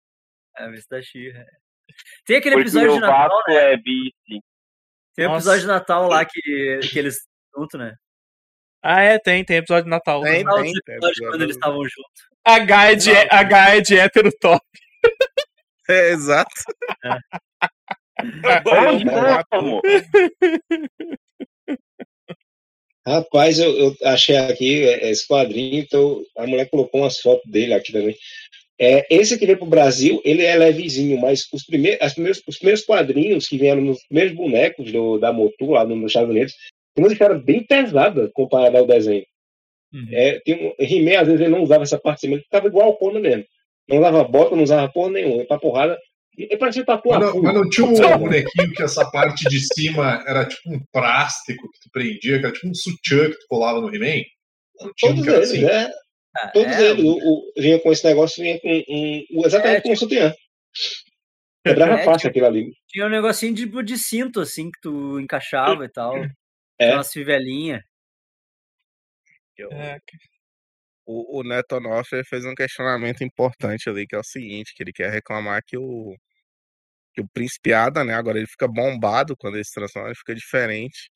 É a vice da Xirra. é. Tem aquele Porque episódio de Natal, Vasco né? é vice. Tem um episódio de Natal lá que, que eles junto, né? ah, é, tem, tem episódio de Natal. Tem, tem, tem episódios episódio quando eles estavam juntos. H é de, H é de hétero top. É, exato. Onde como? Rapaz, eu, eu achei aqui é, esse quadrinho, então a mulher colocou umas fotos dele aqui também. É, esse que veio pro Brasil, ele é levezinho, mas os primeiros, as primeiros, os primeiros quadrinhos que vieram nos primeiros bonecos do, da Motu lá nos Estados Unidos, tem uma história bem pesada comparada ao desenho. Uhum. É, tem um, He-Man, às vezes, ele não usava essa parte de cima, ele ficava igual ao Conan mesmo. Não usava bota, não usava porra nenhuma, ia pra porrada. E parecia tatu Mas não, mas não tinha um bonequinho que essa parte de cima era tipo um plástico que tu prendia, que era tipo um sutiã que tu colava no He-Man? Não tinha um Todos era eles, assim? né? Ah, Todos é, eles. O, o, vinha com esse negócio, vinha com um, um- exatamente É, como um sutiã. Quebrava É, fácil tipo- aquilo ali. Tinha um negocinho de, de cinto, assim, que tu encaixava e tal. É. Tinha umas fivelinhas. É, O, o Neto Onofre fez um questionamento importante ali, que é o seguinte, que ele quer reclamar que o que o Príncipe Ada, né, agora ele fica bombado quando ele se transforma, ele fica diferente.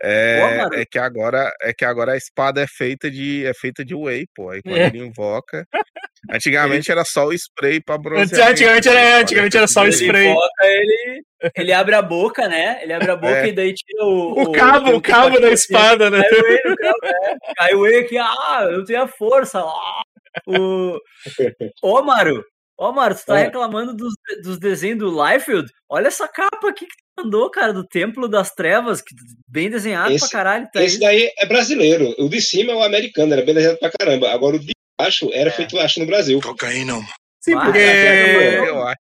É, é que agora é que agora a espada é feita de é feita de whey, pô. Aí quando É. ele invoca, antigamente era só o spray pra Antes- bronzear. Antigamente era, antigamente era só o Ele spray. invoca, ele, ele abre a boca, né? Ele abre a boca É. e daí tira o. O cabo, o cabo da espada, né? O cabo, é. O E aqui, ah, eu tenho a força. Ah. O... Ô, Ô, Maru, tu tá É. reclamando dos, dos desenhos do Liefeld? Olha essa capa aqui que tu mandou, cara, do Templo das Trevas, que bem desenhado Esse- pra caralho. Tá Esse aí. daí é brasileiro. O de cima é o americano, era bem desenhado pra caramba. Agora o de baixo era É. feito, acho, no Brasil. Cocaína. Sim, Vai, porque. vai, Eu, acho,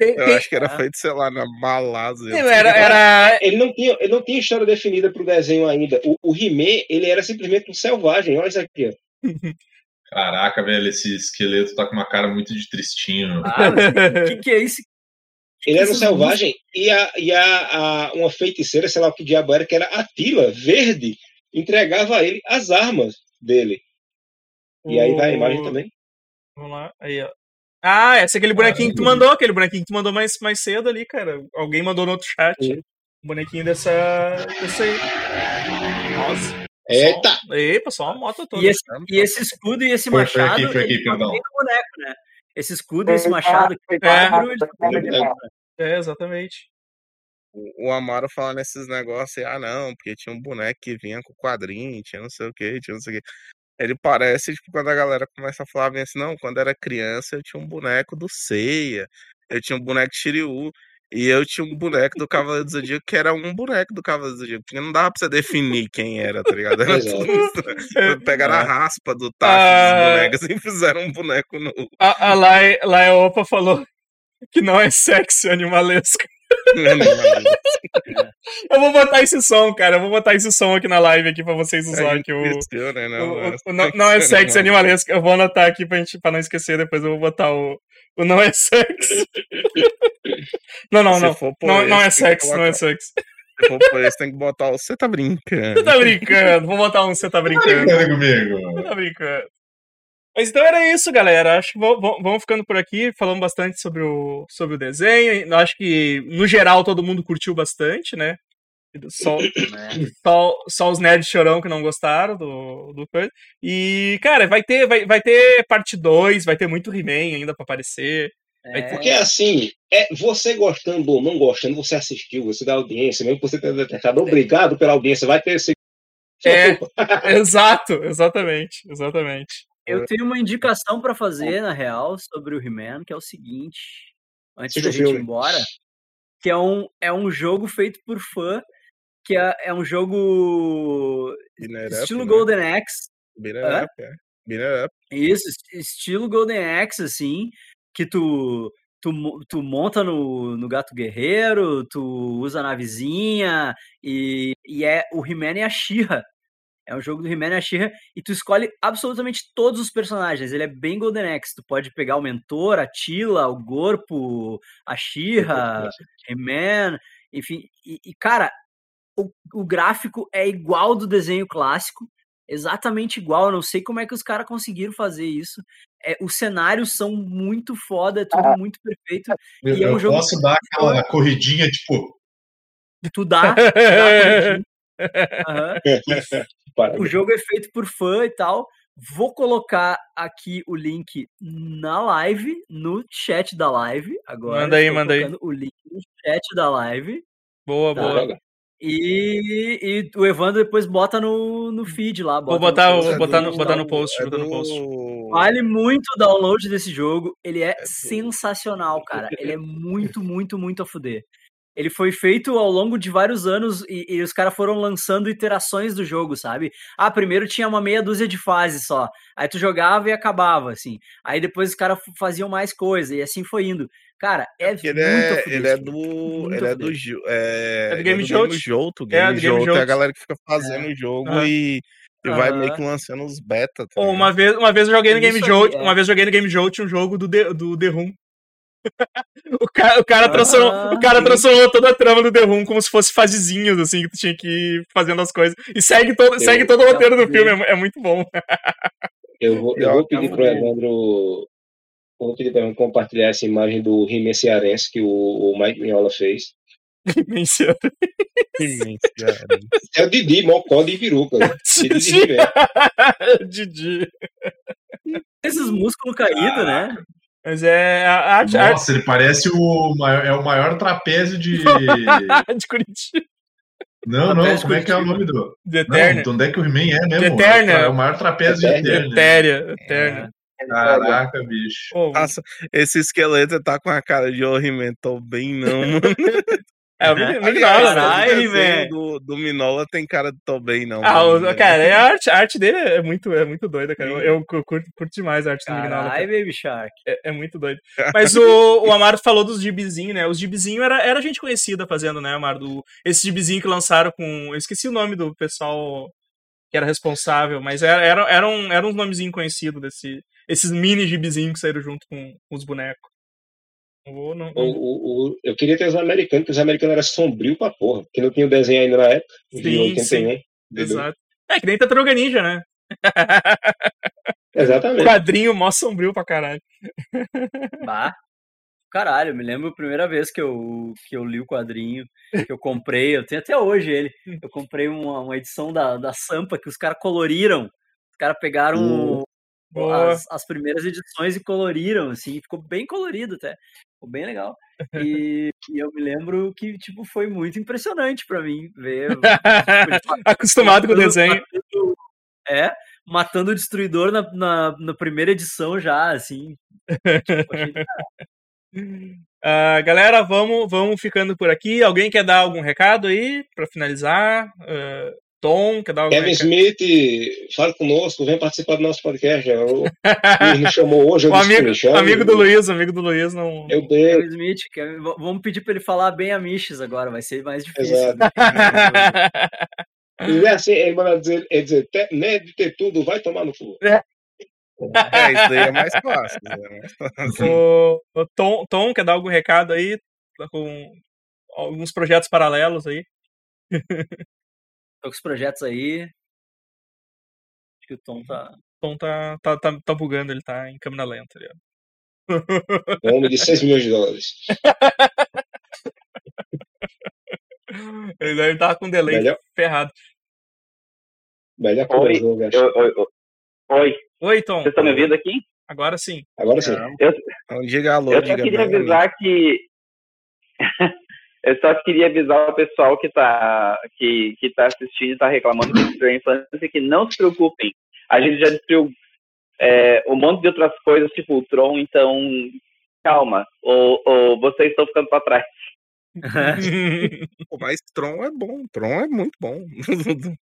eu acho que era Ah. feito, sei lá, na Malásia. Era, era, Ele não tinha, ele não tinha história definida pro desenho ainda. O, o He-Man, ele era simplesmente um selvagem. Olha isso aqui, ó. Caraca, velho, esse esqueleto tá com uma cara muito de tristinho. Ah, o que, que é isso? Ele era um selvagem e, a, e a, a- uma feiticeira, sei lá o que diabo era, que era Atila, verde, entregava a ele as armas dele. E aí vai a imagem também. Vamos lá, aí, ó. Ah, esse é aquele bonequinho que tu mandou, aquele bonequinho que tu mandou mais, mais cedo ali, cara. Alguém mandou no outro chat. Um bonequinho dessa. dessa aí. Nossa. Eita! Epa, só uma moto toda. E esse, e esse escudo e esse Foi- foi machado. aqui, foi aqui, bem no boneco, né? Esse escudo e esse machado. que É. né? É, exatamente. O o Amaro falando esses negócios, ah, não, porque tinha um boneco que vinha com quadrinho, tinha não sei o que, tinha não sei o que. Ele parece, tipo, quando a galera começa a falar bem assim, não, quando era criança eu tinha um boneco do Seiya, eu tinha um boneco de Shiryu, e eu tinha um boneco do Cavaleiro do Zodíaco que era um boneco do Cavaleiro do Zodíaco, porque não dava pra você definir quem era, tá ligado? Era tudo, pegaram a raspa do tacho Ah. dos bonecos e fizeram um boneco novo. A, a Lai, Lai Opa falou que não é sexy animalesco. Eu vou botar esse som, cara. Eu vou botar esse som aqui na live aqui pra vocês A usarem. Que o, esqueceu, né? Não, o- o não, não é sexy animalesco. Eu vou anotar aqui pra, gente, pra não esquecer. Depois eu vou botar o, o não é sexy. Não, não, não. por Não, não é esse, tem que sexy, não é colocar- sexy. Se for por esse, tem que botar o você tá brincando. Você tá brincando. Vou botar um você tá brincando. Brincando comigo. Você tá brincando. Mas então era isso, galera. Acho que vamos, ficando por aqui. Falamos bastante sobre o, sobre o desenho. Acho que, no geral, todo mundo curtiu bastante, né? Só, só, só os nerds chorão que não gostaram do, do coisa. E, cara, vai ter, vai, vai ter parte 2, vai ter muito He-Man ainda pra aparecer. É, Porque assim, é você gostando ou não gostando, você assistiu, você dá audiência, mesmo que você tenha detectado, obrigado pela audiência, vai ter esse. É. Exato, exatamente, exatamente. Eu tenho uma indicação pra fazer, na real, sobre o He-Man, que é o seguinte, antes da gente ir embora, que é um, é um jogo feito por fã, que é, é um jogo it up, estilo né? Golden Axe, it Hã? up, é. Up. isso, est- estilo Golden Axe, assim, que tu, tu, tu monta no, no Gato Guerreiro, tu usa a navezinha, e, e é o He-Man e a She-Ra. É um jogo do He-Man e a She-Ra, e tu escolhe absolutamente todos os personagens. Ele é bem Golden Axe. Tu pode pegar o Mentor, a Tila, o Gorpo, a She-Ra, He-Man, enfim. E, e, cara, o, o gráfico é igual do desenho clássico, exatamente igual. Eu não sei como é que os caras conseguiram fazer isso. É, os cenários são muito foda, é tudo muito perfeito. Eu, E é um eu jogo posso dar aquela corridinha, tipo, Tu dá, tu dá corridinho. Aham. Para. O jogo é feito por fã e tal. Vou colocar aqui o link na live, no chat da live. Agora Manda aí, manda aí. O link no chat da live. Boa, Tá. boa. E, e o Evandro depois bota no, no feed lá. Vou bota no botar, post vou É botar, no, botar no post, é botar no post. do- Vale muito o download desse jogo. Ele é, do- sensacional, cara. Ele é muito, muito, muito a fuder. Ele foi feito ao longo de vários anos e, e os caras foram lançando iterações do jogo, sabe? Ah, primeiro tinha uma meia dúzia de fases só. Aí tu jogava e acabava, assim. Aí depois os caras faziam mais coisa e assim foi indo. Cara, é ele é, ele é do. Muito Ele é do. É, É do ele Game Jolt. É, Game do Game Jolt é a galera que fica fazendo o jogo Aham. e, e vai meio que lançando os beta. Tá uma vez, uma vez eu joguei no Game Jolt, é. uma vez eu joguei no Game Jolt um jogo do The, do The Room. O cara, o cara, transformou, Ah, o cara transformou toda a trama do The Room como se fosse fasezinhos, assim, que tu tinha que ir fazendo as coisas. E segue todo, Eu- segue todo o roteiro do filme, é, é muito bom. Eu vou, eu vou é pedir pro Evandro. eu Vou pedir para Evandro compartilhar essa imagem do He-Man cearense que o, o Mike Mignola fez. Menciona. Imensiano. É o Didi, Mocó de Viruca. Didi He-Man. Didi. Esses músculos caídos, né? Mas é a a arte, a arte Nossa, ele parece o maior, é o maior trapézio de. de Curitiba. Não, não, como é que é o nome do. De Não, Eterna. de onde é que o He-Man é mesmo? De Eterna. É o maior trapézio de Eterna. Eterna. Etérea. Eterna. Caraca, bicho. Nossa, esse esqueleto tá com a cara de orrimentou bem, não, mano. É o Mignola, né? Caralho, o velho. do, do Minola tem cara de tô bem, não. Ah, o, cara, é a arte, a arte dele é muito, é muito doida, cara. Eu, eu curto, curto demais a arte do Mignola. Caralho, cara. Baby Shark. É, é muito doido. Mas o, o Amaro falou dos gibizinhos, né? Os gibizinhos era, era gente conhecida fazendo, né, Amaro? Do, esse gibizinho que lançaram com. Eu esqueci o nome do pessoal que era responsável, mas era, era, era, um, era uns nomezinhos conhecidos desse, esses mini gibizinhos que saíram junto com os bonecos. Não vou- não- O, o, o- eu queria ter os americanos, porque os americanos eram sombrio pra porra. Porque não tinha o desenho ainda na época, de Sim, 81. sim. entendeu? Exato. É que nem Tartaruga Ninja, né? Exatamente. Quadrinho mó sombrio pra caralho. Bah. Caralho, me lembro a primeira vez que eu, que eu li o quadrinho, que eu comprei, eu tenho até hoje ele. Eu comprei uma, uma edição da, da Sampa que os caras coloriram. Os caras pegaram Hum. As, as primeiras edições e coloriram, assim, ficou bem colorido até. Ficou bem legal. E, e eu me lembro que, tipo, foi muito impressionante pra mim ver. tipo, Acostumado com o desenho. matando- é, matando o destruidor na, na, na primeira edição já, assim. Tipo, achei Ah, galera, vamos, vamos ficando por aqui. Alguém quer dar algum recado aí pra finalizar? Ah, Tom, quer dar algum Kevin? Smith, fale conosco, vem participar do nosso podcast. O Luiz me chamou hoje, eu o que amigo, me chama. amigo do Luiz, amigo do Luiz não. Eu dei. Kevin Smith, Kevin- vamos pedir pra ele falar bem a Miches agora, vai ser mais difícil. Exato. né? E é assim, ele manda dizer, ele dizer, "Te- né, de ter tudo, vai tomar no cu. É, isso daí é mais fácil. né? Mais fácil. o, o Tom, Tom, quer dar algum recado aí? Tá com alguns projetos paralelos aí. Tô com os projetos aí. Acho que o Tom tá. Tom tá, tá, tá, tá bugando, ele tá em câmera lenta ali, ó. Um homem de 6 milhões de dólares. Ele deve estar com um delay Melhor. ferrado. Melhor Oi, o jogo, acho. Eu- eu- eu- Oi, Oi, Tom. vocês estão me ouvindo aqui? Agora sim. Agora sim. Então, diga alô, Eu só diga queria bem, avisar que. Eu só queria avisar o pessoal que tá, que, que tá assistindo e tá reclamando do Estranho Infância que não se preocupem. A gente já destruiu é, um monte de outras coisas, tipo o Tron, então calma. Ou, ou vocês estão ficando pra trás. Mas Tron é bom, Tron é muito bom.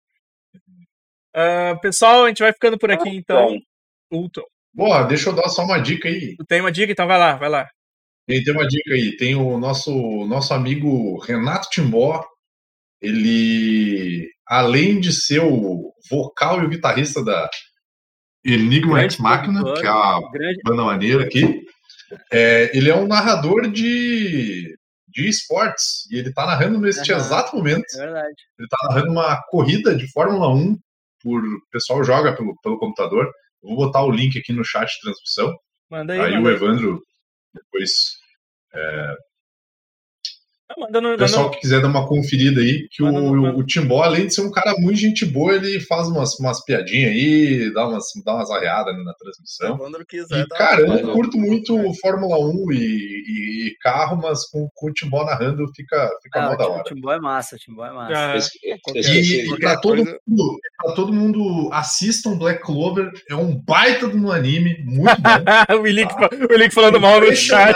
Ah, pessoal, a gente vai ficando por aqui então. Tom. Porra, deixa eu dar só uma dica aí. Tu tem uma dica? Então vai lá, vai lá. Tem, tem uma dica aí. Tem o nosso, nosso amigo Renato Timbó. Ele, além de ser o vocal e o guitarrista da Enigma Ex Machina, que é a Grande. banda maneira aqui, é, ele é um narrador de, de esportes. E ele tá narrando neste Aham. exato momento. É verdade. Ele tá narrando uma corrida de Fórmula 1. Por, o pessoal joga pelo, pelo computador. Eu vou botar o link aqui no chat de transmissão. Manda aí. Aí manda o. Evandro depois Ah, Manda no, O manda pessoal que quiser dar uma conferida aí, que Manda no- o, manda. o Timbó, além de ser um cara muito gente boa, ele faz umas, umas piadinhas aí, dá umas, dá umas arreadas na transmissão. o Evandro quiser, E, cara, eu não curto muito Fórmula 1 e, e- e carro, mas com, com o Timbó narrando fica, fica Ah, mó o da hora. o Timbó é massa, o Timbó é massa. Ah, esse- E, qualquer pra todo, mundo, pra todo mundo, assistam Black Clover, é um baita de um anime, muito bom. o fa- o Willick falando mal no chat.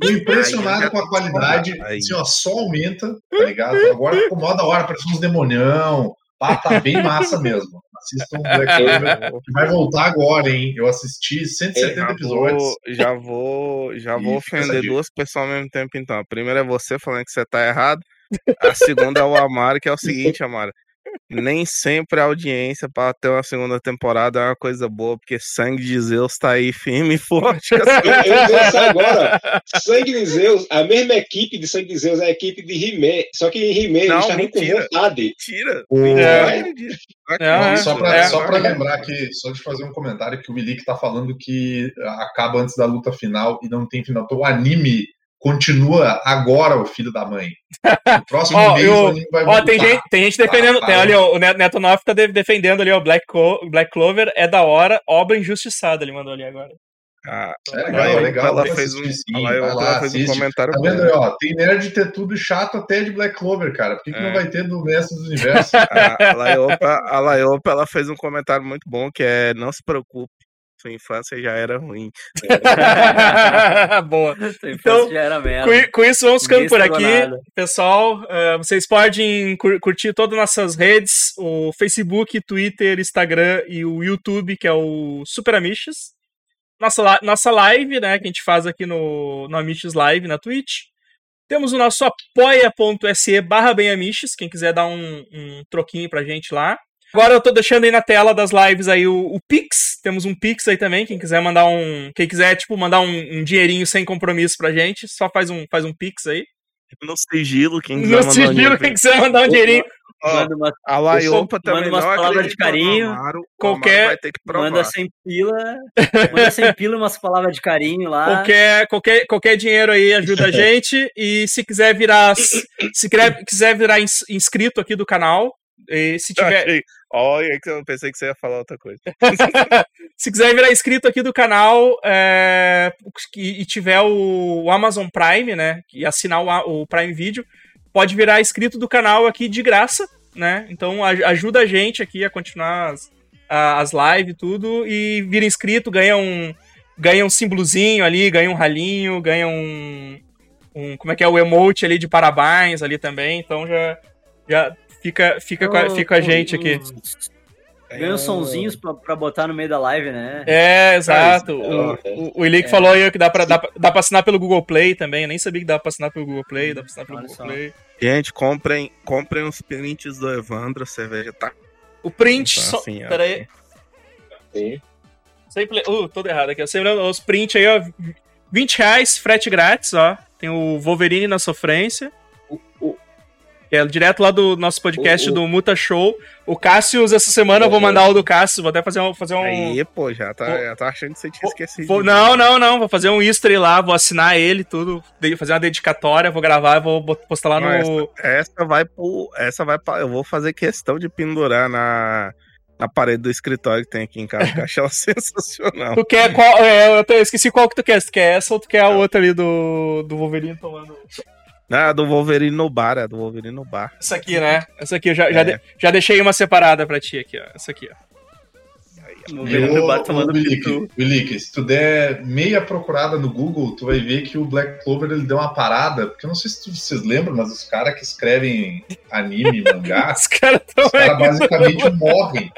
Tô impressionado aí, com a qualidade, Aí. assim, ó, só aumenta, tá ligado? Agora ficou mó da hora, parece uns demonião, pá, tá bem massa mesmo. Assistam Black Clover, que vai voltar agora, hein? Eu assisti 170 já episódios. vou, já vou, já vou E ofender duas pessoas ao mesmo tempo, então. A primeira é você falando que você tá errado. A segunda é o Amaro, que é o seguinte, Amaro. Nem sempre a audiência para ter uma segunda temporada é uma coisa boa, porque Sangue de Zeus tá aí firme e forte. Isso agora. Sangue de Zeus, a mesma equipe de Sangue de Zeus é a equipe de He-Man. Só que em He-Man Não, eles estavam com vontade. Mentira! O- É. Mentira. É, só pra, é. pra lembrar que, só de fazer um comentário que o Willick tá falando que acaba antes da luta final e não tem final. Então, o anime continua agora o filho da mãe. No próximo Ó, mês eu- vai Ó, tem voltar. gente, tem gente defendendo. Tá, tem, tá. ali, ó, o Net- Neto Noff tá de- defendendo ali, ó, Black, Co- Black Clover é da hora, obra injustiçada, ele mandou ali agora. A, É a legal, Laiopa, legal. ela fez um, sim, a vai Laiopa, lá, ela fez um comentário Tá vendo ó? Tem nerd de ter tudo chato até de Black Clover, cara. Por que, que É. não vai ter do Mestre do Universo? A, a Laiopa, a Laiopa, ela fez um comentário muito bom que é não se preocupe, sua infância já era ruim. Boa. Então, já era merda. Com, com isso, vamos ficando por aqui. nada. Pessoal, eh, vocês podem cur- curtir todas as nossas redes: o Facebook, Twitter, Instagram e o YouTube, que é o Super Amiches. Nossa, nossa live, né, que a gente faz aqui no, no Amiches Live na Twitch. Temos o nosso apoia.se barra quem quiser dar um, um troquinho pra gente lá. Agora eu tô deixando aí na tela das lives aí o, o Pix. Temos um Pix aí também. Quem quiser mandar um. Quem quiser, tipo, mandar um, um dinheirinho sem compromisso pra gente, só faz um, faz um Pix aí. No sigilo, quem quiser No mandar um sigilo, dinheiro, quem quiser mandar um dinheirinho. Ó, Manda uma, a Laiopa também manda umas palavras de carinho. Amaro, Qualquer- Amaro vai ter que provar. manda sem pila. Manda sem pila umas palavras de carinho lá. Qualquer, qualquer, qualquer dinheiro aí ajuda a gente. E se quiser virar. Se quiser, quiser virar ins- inscrito aqui do canal. E se tiver. achei- Olha, que eu pensei que você ia falar outra coisa. Se quiser virar inscrito aqui do canal é, e, tiver o, Amazon Prime, né? E assinar o, Prime Video, pode virar inscrito do canal aqui de graça, né? Então ajuda a gente aqui a continuar as, as lives e tudo. E vira inscrito, ganha um, ganha um símbolozinho ali, ganha um ralinho, ganha um, um. Como é que é? O emote ali de parabéns ali também. Então já. já Fica, fica, com a, fica com a gente aqui. Ganha uns sonzinhos pra, pra botar no meio da live, né? É, exato. É, O, é. o, o Ilick É. falou aí que dá pra, dá, pra- dá pra assinar pelo Google Play também. Eu nem sabia que dá pra assinar pelo Google Play, dá pra assinar pelo Olha Google só. Play. Gente, comprem, comprem os prints do Evandro, a cerveja tá. O print, Então, só, assim, ó. pera aí. Sim. Sempre, uh, todo errado aqui. ó. Sempre os print aí, ó. 20 reais, frete grátis, ó. Tem o Wolverine na sofrência. O- o- Que é direto lá do nosso podcast do Muta Show. O Cassius, essa semana eu vou Uhum. mandar o do Cassius. Vou até fazer um. Fazer um Aí, pô, já tá, Vou- já tá achando que você tinha esquecido. Vou- de não, não, não. Vou fazer um history lá, vou assinar ele, tudo. Fazer uma dedicatória, vou gravar, vou bot- postar lá Não, no. Essa vai pro. Essa vai pra. Eu vou fazer questão de pendurar na, na parede do escritório que tem aqui em casa, eu acho ela sensacional. Tu quer qual. é, eu, esqueci qual que tu quer. Se tu quer essa ou tu quer a outra ali do, do Wolverine tomando. Ah, do Wolverine no bar, é do Wolverine no bar. Essa aqui, né? Essa aqui, eu já, já, É. de- já deixei uma separada pra ti aqui, ó. Essa aqui, ó. No E meio do bar tomando. Bilic, se tu der meia procurada no Google, tu vai ver que o Black Clover ele deu uma parada, porque eu não sei se tu- vocês lembram, mas os caras que escrevem anime, mangá, Os caras caras basicamente morrem.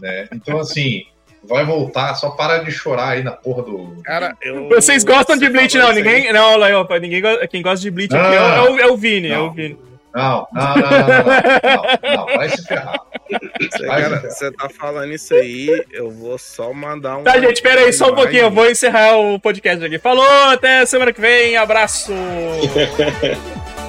Né? Então, assim, vai voltar, só para de chorar aí na porra do. Cara, eu. Vocês gostam de Bleach, não? Ninguém. Não, Laiopa, ninguém go- Quem gosta de Bleach aqui é, Ah. o- é o, é o Vini, é o Não. Vini. Não, não, não, não, não, não, não, vai se ferrar. Você, Vai, cara, Zé. você tá falando isso aí, eu vou só mandar um. Tá, gente, pera aí, só um pouquinho. Eu vou encerrar o podcast aqui. Falou, até semana que vem. Abraço.